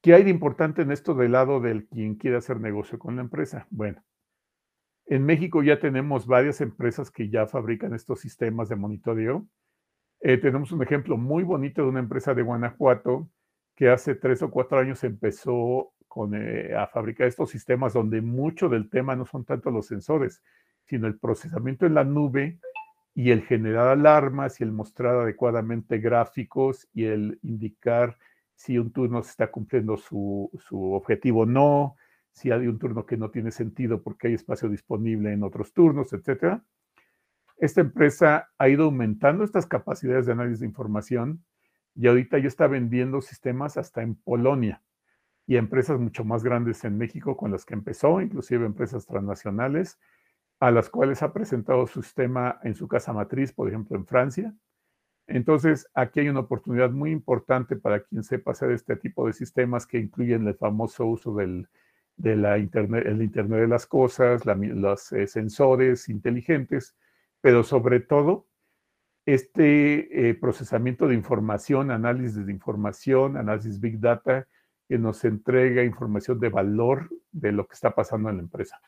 ¿qué hay de importante en esto del lado del quien quiere hacer negocio con la empresa? Bueno, en México ya tenemos varias empresas que ya fabrican estos sistemas de monitoreo. Eh, tenemos un ejemplo muy bonito de una empresa de Guanajuato que hace tres o cuatro años empezó con, eh, a fabricar estos sistemas donde mucho del tema no son tanto los sensores, sino el procesamiento en la nube y el generar alarmas y el mostrar adecuadamente gráficos y el indicar si un turno está cumpliendo su, su objetivo o no, si hay un turno que no tiene sentido porque hay espacio disponible en otros turnos, etc. Esta empresa ha ido aumentando estas capacidades de análisis de información y ahorita ya está vendiendo sistemas hasta en Polonia y empresas mucho más grandes en México con las que empezó, inclusive empresas transnacionales, a las cuales ha presentado su sistema en su casa matriz, por ejemplo, en Francia. Entonces, aquí hay una oportunidad muy importante para quien sepa hacer este tipo de sistemas que incluyen el famoso uso del de la internet, el Internet de las Cosas, los eh, sensores inteligentes, pero sobre todo este eh, procesamiento de información, análisis de información, análisis Big Data, que nos entrega información de valor de lo que está pasando en la empresa.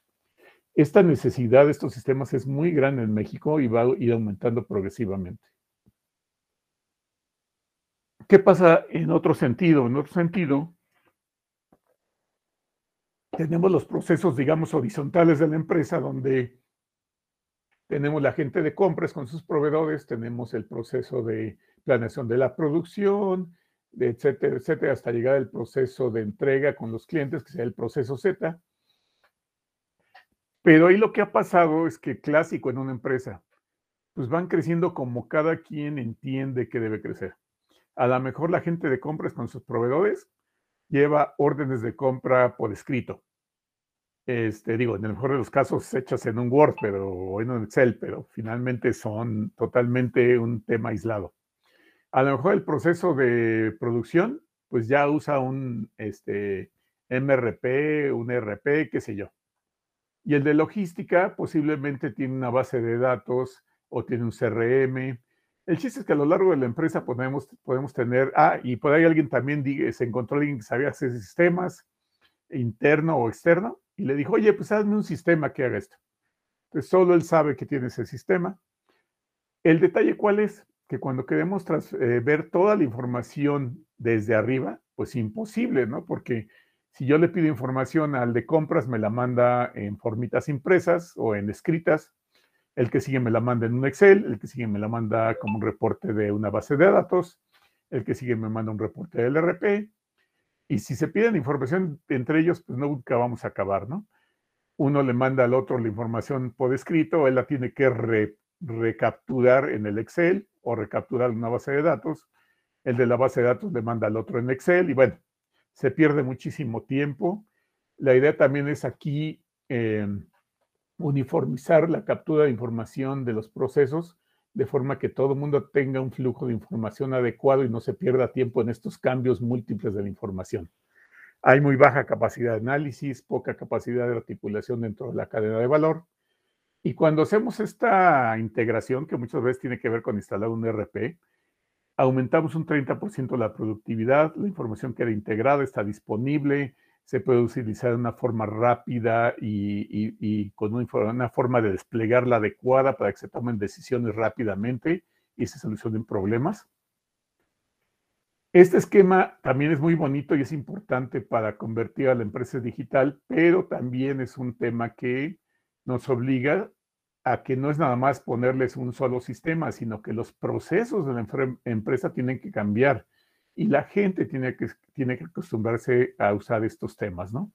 Esta necesidad de estos sistemas es muy grande en México y va a ir aumentando progresivamente. ¿Qué pasa en otro sentido? En otro sentido, tenemos los procesos, digamos, horizontales de la empresa, donde tenemos la gente de compras con sus proveedores, tenemos el proceso de planeación de la producción, etcétera, etcétera, hasta llegar al proceso de entrega con los clientes, que sea el proceso Z. Pero ahí lo que ha pasado es que clásico en una empresa, pues van creciendo como cada quien entiende que debe crecer. A lo mejor la gente de compras con sus proveedores lleva órdenes de compra por escrito. Este, digo, en el mejor de los casos hechas en un Word pero, o en un Excel, pero finalmente son totalmente un tema aislado. A lo mejor el proceso de producción, pues ya usa un este, MRP, un RP, qué sé yo. Y el de logística posiblemente tiene una base de datos o tiene un CRM el chiste es que a lo largo de la empresa podemos, podemos tener, ah, y por ahí alguien también diga, se encontró alguien que sabía hacer sistemas, interno o externo, y le dijo, oye, pues hazme un sistema que haga esto. Entonces solo él sabe que tiene ese sistema. El detalle cuál es, que cuando queremos eh, ver toda la información desde arriba, pues imposible, ¿no? Porque si yo le pido información al de compras, me la manda en formitas impresas o en escritas, el que sigue me la manda en un Excel, el que sigue me la manda como un reporte de una base de datos, el que sigue me manda un reporte del RP. Y si se piden información entre ellos, pues nunca vamos a acabar, ¿no? Uno le manda al otro la información por escrito, él la tiene que recapturar en el Excel o recapturar en una base de datos. El de la base de datos le manda al otro en Excel y bueno, se pierde muchísimo tiempo. La idea también es aquí eh, uniformizar la captura de información de los procesos de forma que todo mundo tenga un flujo de información adecuado y no se pierda tiempo en estos cambios múltiples de la información. Hay muy baja capacidad de análisis, poca capacidad de articulación dentro de la cadena de valor. Y cuando hacemos esta integración, que muchas veces tiene que ver con instalar un ERP, aumentamos un 30% la productividad, la información queda integrada, está disponible, se puede utilizar de una forma rápida y, con una, forma de desplegarla adecuada para que se tomen decisiones rápidamente y se solucionen problemas. Este esquema también es muy bonito y es importante para convertir a la empresa digital, pero también es un tema que nos obliga a que no es nada más ponerles un solo sistema, sino que los procesos de la empresa tienen que cambiar y la gente tiene que, tiene que acostumbrarse a usar estos temas, ¿no?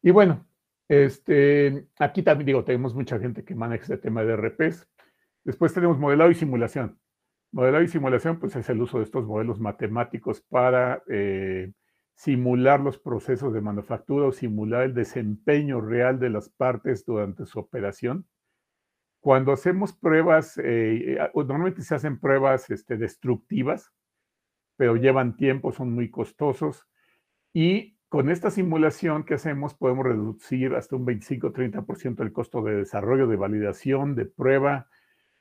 Y bueno, este, aquí también digo, tenemos mucha gente que maneja este tema de RPs. Después tenemos modelado y simulación. Modelado y simulación, pues es el uso de estos modelos matemáticos para eh, simular los procesos de manufactura o simular el desempeño real de las partes durante su operación. Cuando hacemos pruebas, eh, eh, normalmente se hacen pruebas este, destructivas, pero llevan tiempo, son muy costosos. Y con esta simulación que hacemos podemos reducir hasta un 25-30% el costo de desarrollo, de validación, de prueba,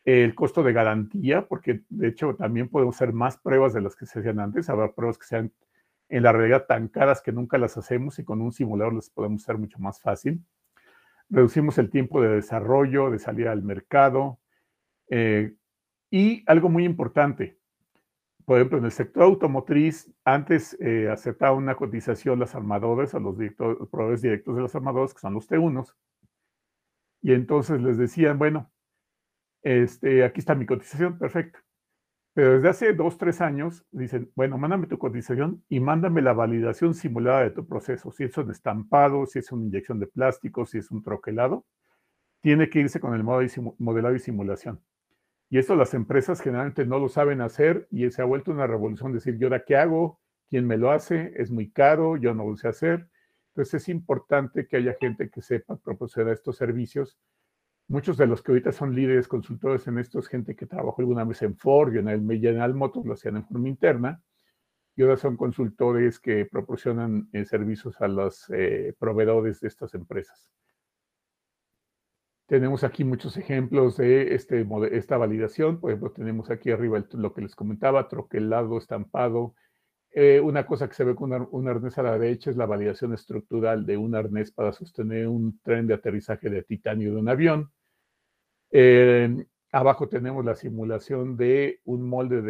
el costo de garantía, porque de hecho también podemos hacer más pruebas de las que se hacían antes. Habrá pruebas que sean en la realidad tan caras que nunca las hacemos y con un simulador las podemos hacer mucho más fácil. Reducimos el tiempo de desarrollo, de salida al mercado. Eh, y algo muy importante, por ejemplo, en el sector automotriz, antes eh, aceptaba una cotización las armadores o los, proveedores directos de los armadores, que son los T1s, y entonces les decían, bueno, este, aquí está mi cotización, perfecto. Pero desde hace dos, tres años dicen, bueno, mándame tu cotización y mándame la validación simulada de tu proceso. Si es un estampado, si es una inyección de plástico, si es un troquelado, tiene que irse con el modelado y simulación. Y esto las empresas generalmente no lo saben hacer y se ha vuelto una revolución decir, ¿yo ahora qué hago? ¿Quién me lo hace? Es muy caro, yo no lo sé hacer. Entonces es importante que haya gente que sepa proporcionar estos servicios Muchos de los que ahorita son líderes consultores en esto es gente que trabajó alguna vez en Ford en el General Motors, lo hacían en forma interna, y ahora son consultores que proporcionan eh, servicios a los eh, proveedores de estas empresas. Tenemos aquí muchos ejemplos de este, esta validación. Por ejemplo, tenemos aquí arriba lo que les comentaba, troquelado, estampado. Eh, una cosa que se ve con un arnés a la derecha es la validación estructural de un arnés para sostener un tren de aterrizaje de titanio de un avión. Eh, abajo tenemos la simulación de un molde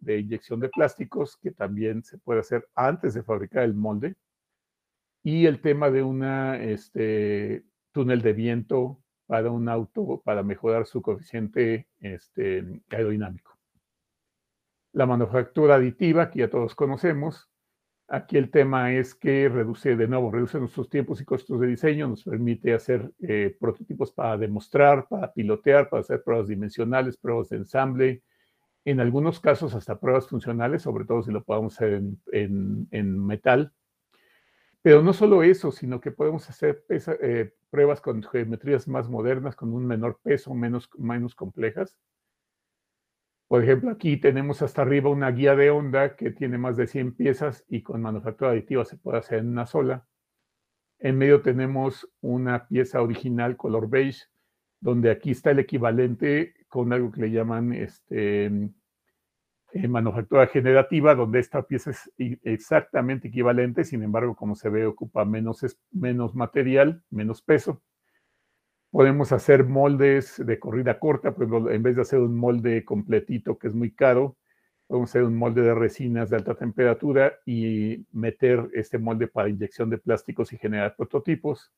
de, inyección de plásticos que también se puede hacer antes de fabricar el molde. Y el tema de una este, túnel de viento para un auto para mejorar su coeficiente este, aerodinámico. La manufactura aditiva, que ya todos conocemos, Aquí el tema es que reduce, de nuevo, reduce nuestros tiempos y costos de diseño, nos permite hacer eh, prototipos para demostrar, para pilotear, para hacer pruebas dimensionales, pruebas de ensamble, en algunos casos hasta pruebas funcionales, sobre todo si lo podemos hacer en, metal. Pero no solo eso, sino que podemos hacer eh, pruebas con geometrías más modernas, con un menor peso, menos, menos complejas. Por ejemplo, aquí tenemos hasta arriba una guía de onda que tiene más de 100 piezas y con manufactura aditiva se puede hacer en una sola. En medio tenemos una pieza original color beige, donde aquí está el equivalente con algo que le llaman este, eh, manufactura generativa, donde esta pieza es exactamente equivalente, sin embargo, como se ve, ocupa menos, menos material, menos peso. Podemos hacer moldes de corrida corta, pues en vez de hacer un molde completito que es muy caro, podemos hacer un molde de resinas de alta temperatura y meter este molde para inyección de plásticos y generar prototipos.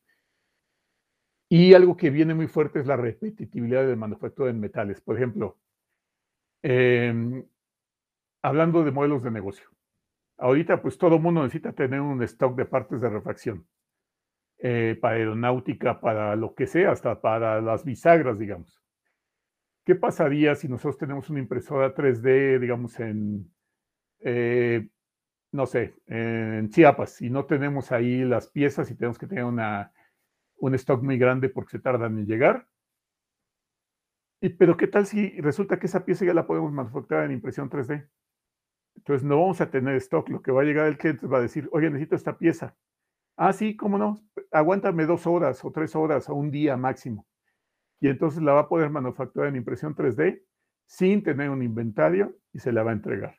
Y algo que viene muy fuerte es la repetitividad de manufactura en metales. Por ejemplo, em, hablando de modelos de negocio. Ahorita pues todo mundo necesita tener un stock de partes de refacción. Eh, para aeronáutica, para lo que sea, hasta para las bisagras, digamos. ¿Qué pasaría si nosotros tenemos una impresora 3D, digamos, en, eh, no sé, en Chiapas, y no tenemos ahí las piezas y tenemos que tener una, un stock muy grande porque se tardan en llegar? Y, pero ¿qué tal si resulta que esa pieza ya la podemos manufacturar en impresión 3D? Entonces no vamos a tener stock. Lo que va a llegar el cliente va a decir, oye, necesito esta pieza. Ah, sí, cómo no, aguántame dos horas o tres horas o un día máximo. Y entonces la va a poder manufacturar en impresión 3D sin tener un inventario y se la va a entregar.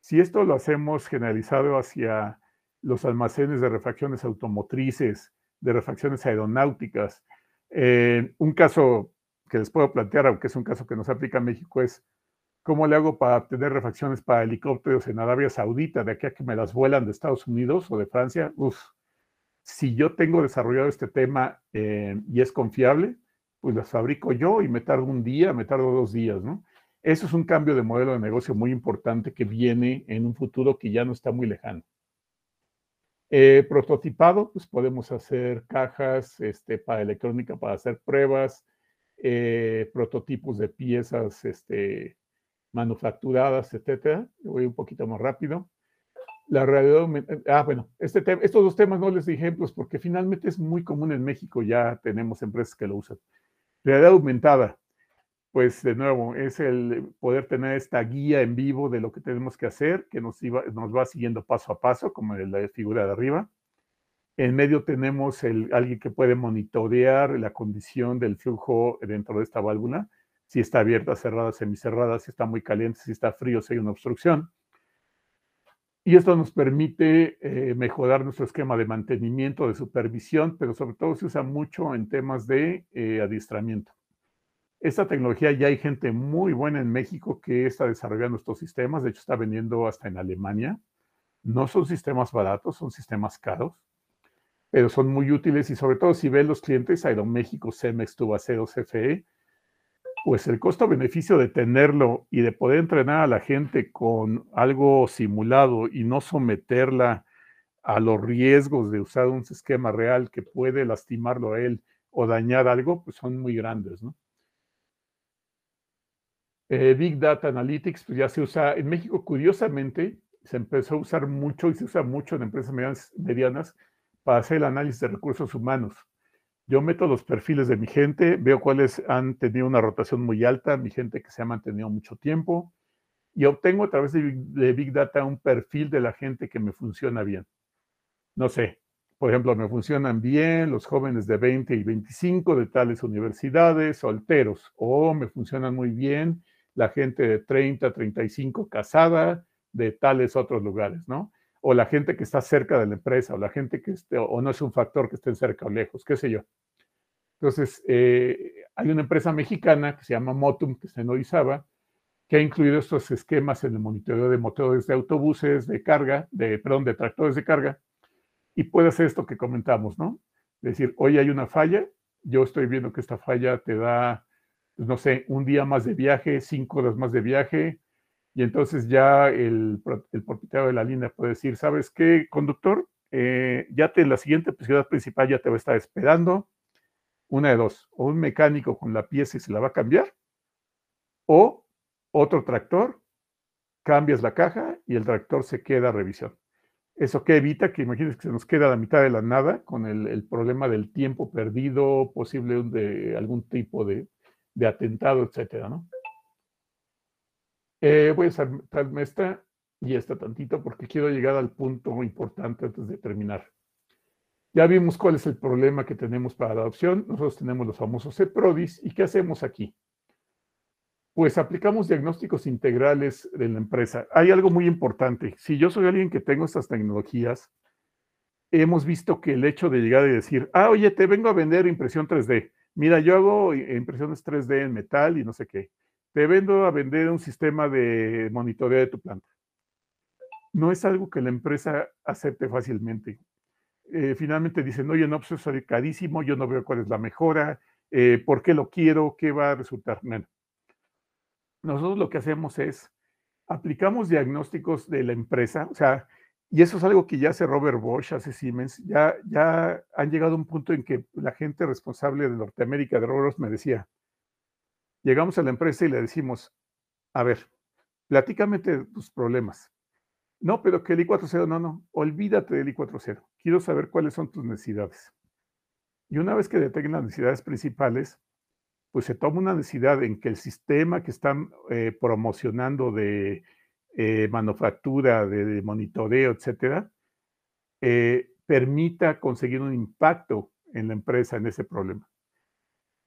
Si esto lo hacemos generalizado hacia los almacenes de refacciones automotrices, de refacciones aeronáuticas, eh, un caso que les puedo plantear, aunque es un caso que nos aplica a México, es cómo le hago para obtener refacciones para helicópteros en Arabia Saudita, de aquí a que me las vuelan de Estados Unidos o de Francia. Uf, si yo tengo desarrollado este tema eh, y es confiable, pues las fabrico yo y me tardo un día, me tardo dos días, ¿no? Eso es un cambio de modelo de negocio muy importante que viene en un futuro que ya no está muy lejano. Eh, prototipado, pues podemos hacer cajas este, para electrónica, para hacer pruebas, eh, prototipos de piezas este, manufacturadas, etcétera. Voy un poquito más rápido La realidad Ah, bueno, este estos dos temas no les di ejemplos porque finalmente es muy común en México, ya tenemos empresas que lo usan. Realidad aumentada, pues de nuevo, es el poder tener esta guía en vivo de lo que tenemos que hacer, que nos, nos va siguiendo paso a paso, como en la figura de arriba. En medio tenemos el, alguien que puede monitorear la condición del flujo dentro de esta válvula, si está abierta, cerrada, semicerrada, si está muy caliente, si está frío, si hay una obstrucción. Y esto nos permite eh, mejorar nuestro esquema de mantenimiento, de supervisión, pero sobre todo se usa mucho en temas de eh, adiestramiento. Esta tecnología ya hay gente muy buena en México que está desarrollando estos sistemas, de hecho está vendiendo hasta en Alemania. No son sistemas baratos, son sistemas caros, pero son muy útiles y sobre todo si ven los clientes Aeroméxico, Cemex, Tubacero, CFE, pues el costo-beneficio de tenerlo y de poder entrenar a la gente con algo simulado y no someterla a los riesgos de usar un esquema real que puede lastimarlo a él o dañar algo, pues son muy grandes, ¿no? Eh, Big Data Analytics, pues ya se usa en México, curiosamente, se empezó a usar mucho y se usa mucho en empresas medianas, medianas para hacer el análisis de recursos humanos. Yo meto los perfiles de mi gente, veo cuáles han tenido una rotación muy alta, mi gente que se ha mantenido mucho tiempo, y obtengo a través de, Big Data un perfil de la gente que me funciona bien. No sé, por ejemplo, me funcionan bien los jóvenes de 20 y 25 de tales universidades, solteros, o me funcionan muy bien la gente de 30, 35 casada de tales otros lugares, ¿no? O la gente que está cerca de la empresa, o la gente que esté, o no es un factor que estén cerca o lejos, qué sé yo. Entonces, eh, hay una empresa mexicana que se llama Motum, que está en Orizaba, que ha incluido estos esquemas en el monitoreo de motores de autobuses de carga, de, perdón, de tractores de carga, y puede hacer esto que comentamos, ¿no? Decir, hoy hay una falla, yo estoy viendo que esta falla te da, no sé, un día más de viaje, cinco horas más de viaje, y entonces ya el, propietario de la línea puede decir, ¿sabes qué, conductor? Eh, ya te, la siguiente ciudad principal ya te va a estar esperando, una de dos, o un mecánico con la pieza y se la va a cambiar, o otro tractor, cambias la caja y el tractor se queda a revisión. Eso que evita que imagínense que se nos queda a la mitad de la nada con el, problema del tiempo perdido, posible de algún tipo de, atentado, etcétera, ¿no? Eh, voy a saltarme esta y esta tantito porque quiero llegar al punto importante antes de terminar. Ya vimos cuál es el problema que tenemos para la adopción. Nosotros tenemos los famosos EPRODIS. ¿Y qué hacemos aquí? Pues aplicamos diagnósticos integrales de la empresa. Hay algo muy importante. Si yo soy alguien que tengo estas tecnologías, hemos visto que el hecho de llegar y decir, ah, oye, te vengo a vender impresión 3D. Mira, yo hago impresiones 3D en metal y no sé qué. Te vendo a vender un sistema de monitoreo de tu planta. No es algo que la empresa acepte fácilmente. Eh, finalmente dicen, oye, no, pues eso es carísimo, yo no veo cuál es la mejora, eh, por qué lo quiero, qué va a resultar. Bueno, nosotros lo que hacemos es, aplicamos diagnósticos de la empresa, o sea, y eso es algo que ya hace Robert Bosch, hace Siemens, ya, ya han llegado a un punto en que la gente responsable de Norteamérica, de Robert me decía, llegamos a la empresa y le decimos, a ver, platícame tus problemas. No, pero que el I40, no, no, olvídate del I40. Quiero saber cuáles son tus necesidades. Y una vez que detecten las necesidades principales, pues se toma una necesidad en que el sistema que están eh, promocionando de eh, manufactura, de, monitoreo, etcétera, eh, permita conseguir un impacto en la empresa en ese problema.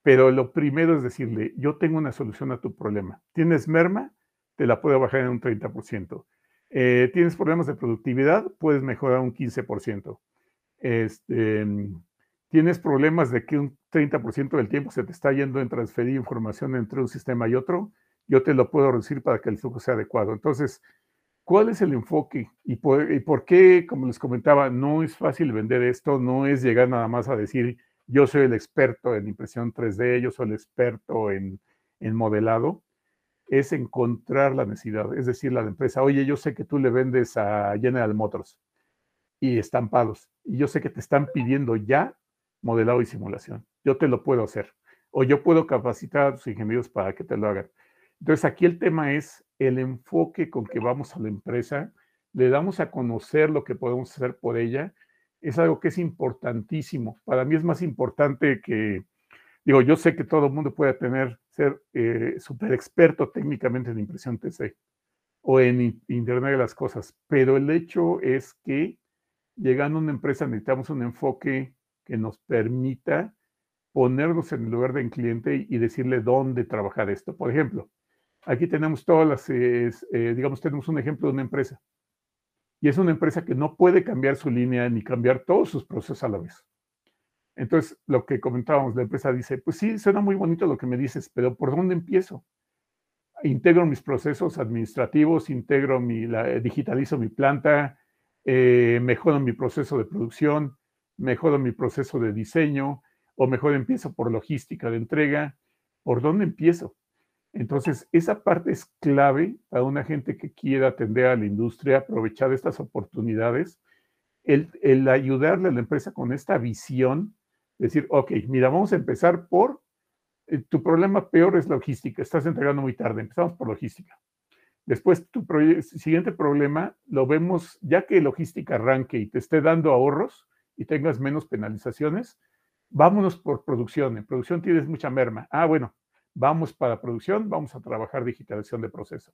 Pero lo primero es decirle, yo tengo una solución a tu problema. ¿Tienes merma? Te la puedo bajar en un 30%. Eh, tienes problemas de productividad, puedes mejorar un 15%. Este, tienes problemas de que un 30% del tiempo se te está yendo en transferir información entre un sistema y otro, yo te lo puedo reducir para que el flujo sea adecuado. Entonces, ¿cuál es el enfoque? Y por, qué, como les comentaba, no es fácil vender esto, no es llegar nada más a decir, yo soy el experto en impresión 3D, yo soy el experto en, en modelado es encontrar la necesidad, es decir, la empresa, oye, yo sé que tú le vendes a General Motors y estampados, y yo sé que te están pidiendo ya modelado y simulación. Yo te lo puedo hacer, o yo puedo capacitar a tus ingenieros para que te lo hagan. Entonces, aquí el tema es el enfoque con que vamos a la empresa le damos a conocer lo que podemos hacer por ella, es algo que es importantísimo. Para mí es más importante que, digo, yo sé que todo el mundo puede tener, ser eh, súper experto técnicamente en impresión TC o en Internet de las Cosas, pero el hecho es que llegando a una empresa necesitamos un enfoque que nos permita ponernos en el lugar del cliente y decirle dónde trabajar esto. Por ejemplo, aquí tenemos todas las, eh, digamos, tenemos un ejemplo de una empresa. Y es una empresa que no puede cambiar su línea ni cambiar todos sus procesos a la vez. Entonces, lo que comentábamos, la empresa dice, pues sí, suena muy bonito lo que me dices, pero ¿por dónde empiezo? Integro mis procesos administrativos, integro mi, digitalizo mi planta, eh, mejoro mi proceso de producción, mejoro mi proceso de diseño, o mejor empiezo por logística de entrega. ¿Por dónde empiezo? Entonces, esa parte es clave para una gente que quiera atender a la industria, aprovechar estas oportunidades, el, ayudarle a la empresa con esta visión, decir, ok, mira, vamos a empezar por, eh, tu problema peor es logística, estás entregando muy tarde, empezamos por logística. Después, tu siguiente problema lo vemos, ya que logística arranque y te esté dando ahorros y tengas menos penalizaciones, vámonos por producción. En producción tienes mucha merma. Ah, bueno, vamos para producción, vamos a trabajar digitalización de proceso.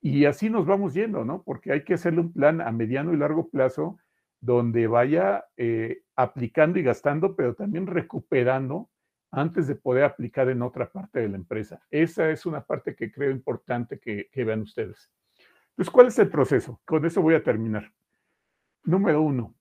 Y así nos vamos yendo, ¿no? Porque hay que hacerle un plan a mediano y largo plazo donde vaya eh, aplicando y gastando, pero también recuperando antes de poder aplicar en otra parte de la empresa. Esa es una parte que creo importante que, que vean ustedes. Entonces, ¿cuál es el proceso? Con eso voy a terminar. Número uno,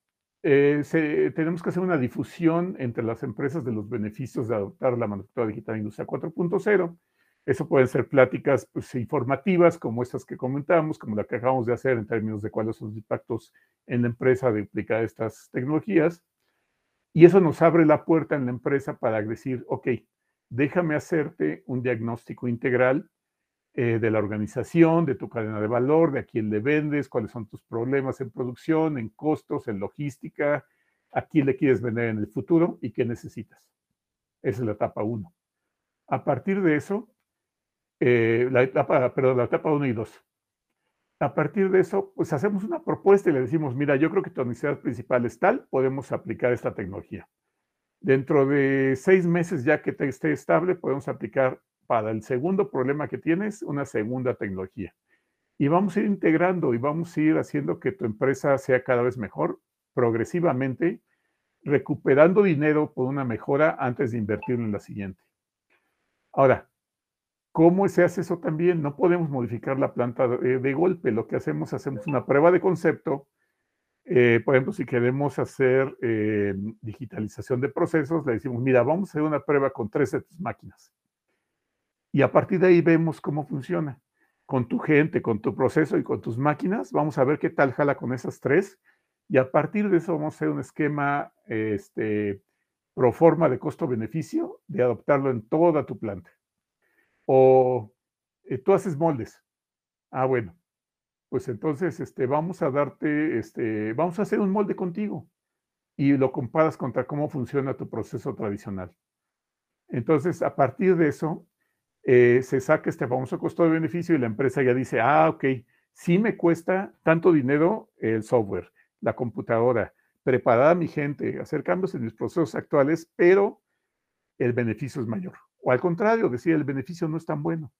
eh, tenemos que hacer una difusión entre las empresas de los beneficios de adoptar la manufactura digital Industria 4.0. Eso pueden ser pláticas pues, informativas como estas que comentamos, como la que acabamos de hacer en términos de cuáles son los impactos en la empresa de aplicar estas tecnologías. Y eso nos abre la puerta en la empresa para decir, ok, déjame hacerte un diagnóstico integral eh, de la organización, de tu cadena de valor, de a quién le vendes, cuáles son tus problemas en producción, en costos, en logística, a quién le quieres vender en el futuro y qué necesitas. Esa es la etapa 1. A partir de eso, eh, la etapa, perdón, la etapa 1 y 2. A partir de eso, pues hacemos una propuesta y le decimos, mira, yo creo que tu necesidad principal es tal, podemos aplicar esta tecnología. Dentro de seis meses, ya que esté estable, podemos aplicar el segundo problema que tienes, una segunda tecnología. Y vamos a ir integrando y vamos a ir haciendo que tu empresa sea cada vez mejor progresivamente, recuperando dinero por una mejora antes de invertirlo en la siguiente. Ahora, ¿cómo se hace eso también? No podemos modificar la planta de, golpe. Lo que hacemos, hacemos una prueba de concepto. Eh, por ejemplo, si queremos hacer eh, digitalización de procesos, le decimos, mira, vamos a hacer una prueba con tres de tus máquinas. Y a partir de ahí vemos cómo funciona. Con tu gente, con tu proceso y con tus máquinas, vamos a ver qué tal jala con esas tres. Y a partir de eso vamos a hacer un esquema este, pro forma de costo-beneficio de adoptarlo en toda tu planta. O eh, tú haces moldes. Ah, bueno. Pues entonces este, vamos a darte, este, vamos a hacer un molde contigo y lo comparas contra cómo funciona tu proceso tradicional. Entonces, a partir de eso, eh, se saca este famoso costo de beneficio y la empresa ya dice, ah, ok, sí me cuesta tanto dinero el software, la computadora, preparar a mi gente, hacer cambios en mis procesos actuales, pero el beneficio es mayor. O al contrario, decir, el beneficio no es tan bueno.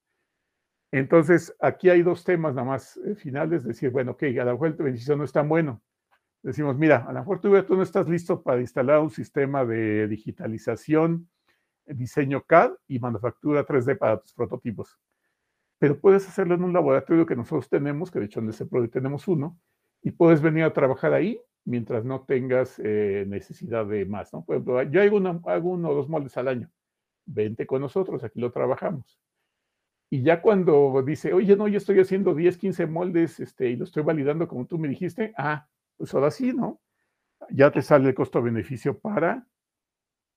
Entonces, aquí hay dos temas nada más eh, finales, decir, bueno, ok, a lo mejor el beneficio no es tan bueno. Decimos, mira, a lo mejor tú, tú no estás listo para instalar un sistema de digitalización diseño CAD y manufactura 3D para tus prototipos. Pero puedes hacerlo en un laboratorio que nosotros tenemos, que de hecho en ese proyecto tenemos uno, y puedes venir a trabajar ahí mientras no tengas eh, necesidad de más. ¿no? Por ejemplo, yo hago, hago uno o dos moldes al año. Vente con nosotros, aquí lo trabajamos. Y ya cuando dice, oye, no, yo estoy haciendo 10, 15 moldes este, y lo estoy validando como tú me dijiste, ah, pues ahora sí, ¿no? Ya te sale el costo-beneficio para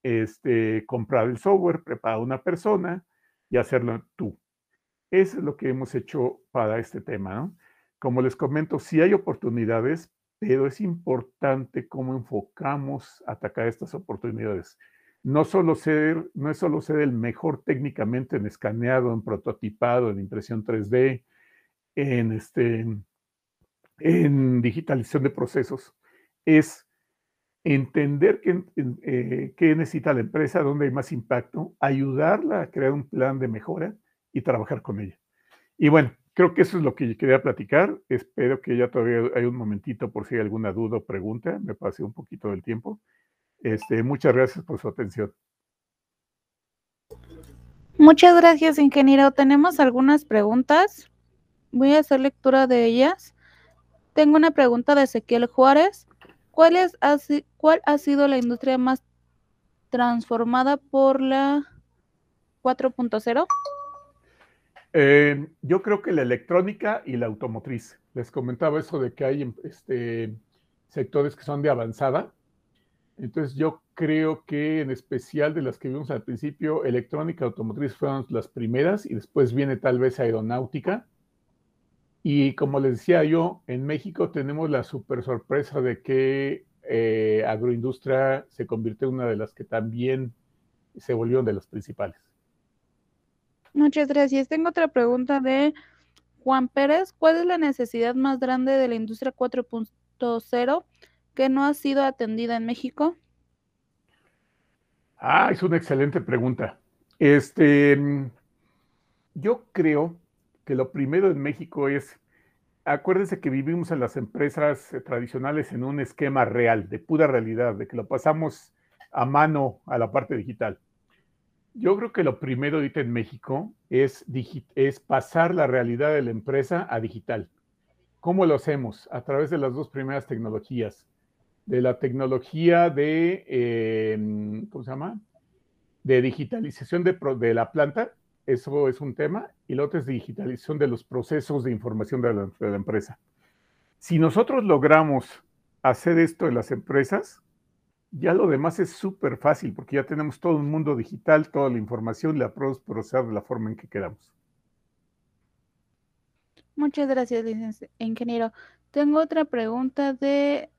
este, comprar el software, preparar una persona y hacerlo tú. Es lo que hemos hecho para este tema, ¿no? Como les comento, sí hay oportunidades, pero es importante cómo enfocamos atacar estas oportunidades. No, solo ser, no es solo ser el mejor técnicamente en escaneado, en prototipado, en impresión 3D, en, este, en digitalización de procesos es entender eh, qué, necesita la empresa, dónde hay más impacto, ayudarla a crear un plan de mejora y trabajar con ella. Y bueno, creo que eso es lo que quería platicar. Espero que ya todavía hay un momentito por si hay alguna duda o pregunta. Me pasé un poquito del tiempo. Este, muchas gracias por su atención. Muchas gracias, ingeniero. Tenemos algunas preguntas. Voy a hacer lectura de ellas. Tengo una pregunta de Ezequiel Juárez. ¿Cuál, es, ¿Cuál ha sido la industria más transformada por la 4.0? Eh, yo creo que la electrónica y la automotriz. Les comentaba eso de que hay este, sectores que son de avanzada. Entonces yo creo que en especial de las que vimos al principio, electrónica, automotriz fueron las primeras y después viene tal vez aeronáutica y como les decía yo, en México tenemos la super sorpresa de que eh, agroindustria se convirtió en una de las que también se volvió de las principales. Muchas gracias. Tengo otra pregunta de Juan Pérez. ¿Cuál es la necesidad más grande de la industria 4.0 que no ha sido atendida en México? Ah, es una excelente pregunta. Este, yo creo que lo primero en México es, acuérdense que vivimos en las empresas eh, tradicionales en un esquema real, de pura realidad, de que lo pasamos a mano a la parte digital. Yo creo que lo primero ahorita en México es, es pasar la realidad de la empresa a digital. ¿Cómo lo hacemos? A través de las dos primeras tecnologías. De la tecnología de, em, ¿cómo se llama? De digitalización de, de la planta, eso es un tema, y lo otro es digitalización de los procesos de información de la, empresa. Si nosotros logramos hacer esto en las empresas, ya lo demás es súper fácil, porque ya tenemos todo un mundo digital, toda la información, la podemos procesar de la forma en que queramos. Muchas gracias, ingeniero. Tengo otra pregunta de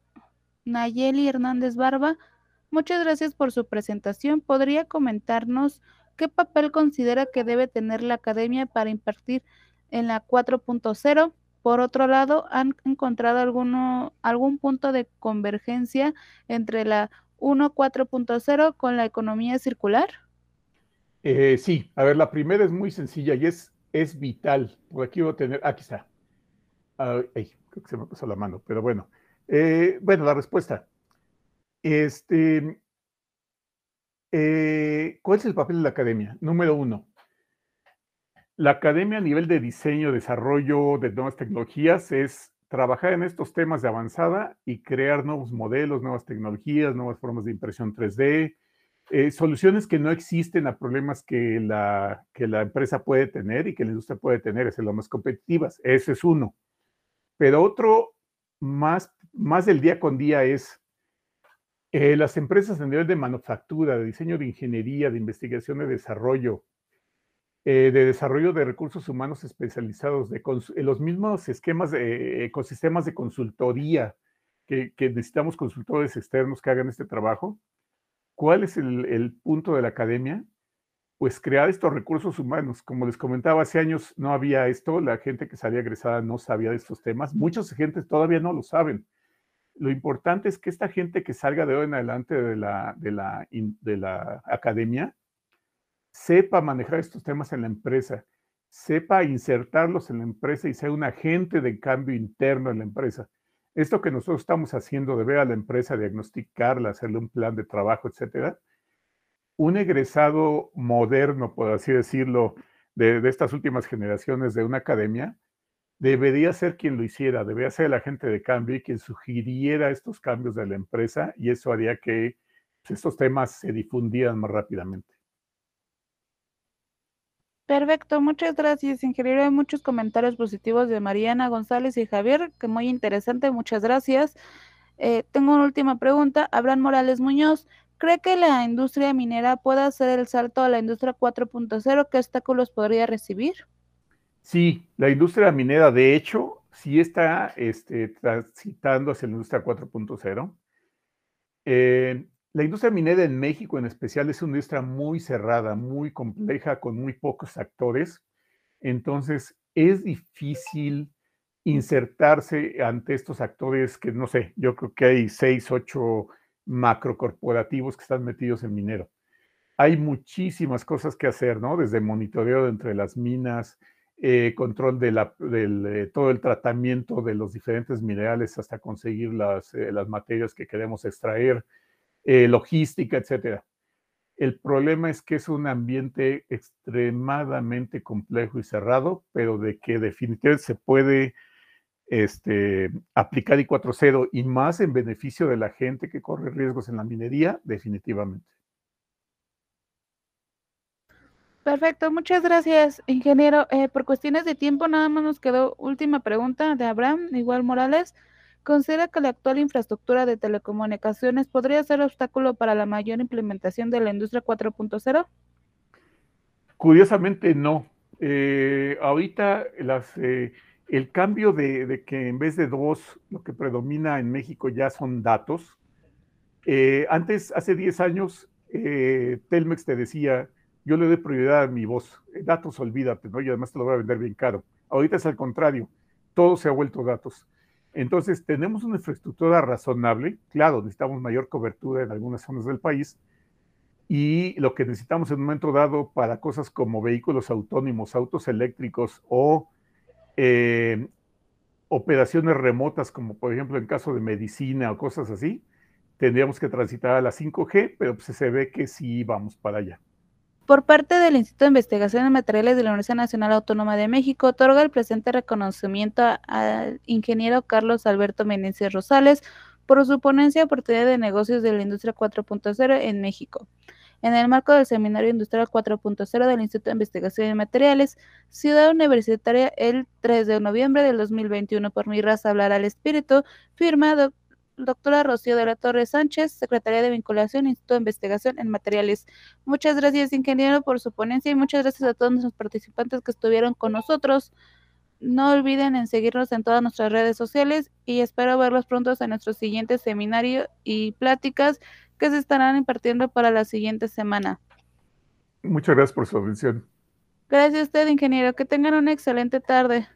Nayeli Hernández Barba. Muchas gracias por su presentación. ¿Podría comentarnos ¿Qué papel considera que debe tener la academia para impartir en la 4.0? Por otro lado, ¿han encontrado alguno, algún punto de convergencia entre la 1.4.0 con la economía circular? Eh, sí, a ver, la primera es muy sencilla y es, es vital. Por aquí voy a tener, aquí está. ay, creo que se me pasó la mano, pero bueno. Eh, bueno, la respuesta. Este, eh, ¿Cuál es el papel de la academia? Número uno, la academia a nivel de diseño, desarrollo de nuevas tecnologías es trabajar en estos temas de avanzada y crear nuevos modelos, nuevas tecnologías, nuevas formas de impresión 3D, eh, soluciones que no existen a problemas que la, que la empresa puede tener y que la industria puede tener, es lo más competitivas. Ese es uno. Pero otro más, más del día con día es eh, las empresas a nivel de manufactura, de diseño de ingeniería, de investigación de desarrollo, eh, de desarrollo de recursos humanos especializados, de eh, los mismos esquemas de ecosistemas de consultoría que, necesitamos consultores externos que hagan este trabajo. ¿Cuál es el, el punto de la academia? Pues crear estos recursos humanos. Como les comentaba, hace años no había esto, la gente que salía egresada no sabía de estos temas, muchas gente todavía no lo saben lo importante es que esta gente que salga de hoy en adelante de la, de la, de la academia sepa manejar estos temas en la empresa, sepa insertarlos en la empresa y sea un agente de cambio interno en la empresa. Esto que nosotros estamos haciendo de ver a la empresa, diagnosticarla, hacerle un plan de trabajo, etcétera, un egresado moderno, por así decirlo, de, de estas últimas generaciones de una academia, debería ser quien lo hiciera, debería ser el agente de cambio y quien sugiriera estos cambios de la empresa y eso haría que pues, estos temas se difundieran más rápidamente. Perfecto, muchas gracias, ingeniero. Hay muchos comentarios positivos de Mariana González y Javier, que muy interesante, muchas gracias. Eh, tengo una última pregunta. Abraham Morales Muñoz, ¿cree que la industria minera pueda hacer el salto a la industria 4.0? ¿Qué obstáculos podría recibir? Sí, la industria minera, de hecho, sí está este, transitando hacia la industria 4.0. Eh, la industria minera en México en especial es una industria muy cerrada, muy compleja, con muy pocos actores. Entonces, es difícil insertarse ante estos actores que, no sé, yo creo que hay seis, ocho macrocorporativos que están metidos en minero. Hay muchísimas cosas que hacer, ¿no? Desde monitoreo entre las minas, eh, control de la, del, todo el tratamiento de los diferentes minerales hasta conseguir las, eh, materias que queremos extraer, eh, logística, etcétera. El problema es que es un ambiente extremadamente complejo y cerrado, pero de que definitivamente se puede este, aplicar I4.0 y más en beneficio de la gente que corre riesgos en la minería, definitivamente. Perfecto, muchas gracias, ingeniero. Eh, por cuestiones de tiempo, nada más nos quedó última pregunta de Abraham, igual Morales. ¿Considera que la actual infraestructura de telecomunicaciones podría ser obstáculo para la mayor implementación de la industria 4.0? Curiosamente, no. Eh, ahorita eh, el cambio de, que en vez de dos, lo que predomina en México ya son datos. antes, hace 10 años, Telmex te decía, yo le doy prioridad a mi voz. Datos, olvídate, ¿no? Y además te lo voy a vender bien caro. Ahorita es al contrario, todo se ha vuelto datos. Entonces, tenemos una infraestructura razonable. Claro, necesitamos mayor cobertura en algunas zonas del país. Y lo que necesitamos en un momento dado para cosas como vehículos autónomos, autos eléctricos o eh, operaciones remotas, como por ejemplo en caso de medicina o cosas así, tendríamos que transitar a la 5G, pero pues se ve que sí vamos para allá. Por parte del Instituto de Investigación en Materiales de la Universidad Nacional Autónoma de México, otorga el presente reconocimiento al ingeniero Carlos Alberto Meneses Rosales por su ponencia oportunidad de negocios de la industria 4.0 en México. En el marco del Seminario Industrial 4.0 del Instituto de Investigación en Materiales, Ciudad Universitaria, el 3 de noviembre del 2021, por mi raza hablar al espíritu, firmado doctora Rocío de la Torre Sánchez, Secretaría de Vinculación, Instituto de Investigación en Materiales. Muchas gracias, ingeniero, por su ponencia y muchas gracias a todos nuestros participantes que estuvieron con nosotros. No olviden en seguirnos en todas nuestras redes sociales y espero verlos pronto en nuestro siguiente seminario y pláticas que se estarán impartiendo para la siguiente semana. Muchas gracias por su atención. Gracias a usted, ingeniero. Que tengan una excelente tarde.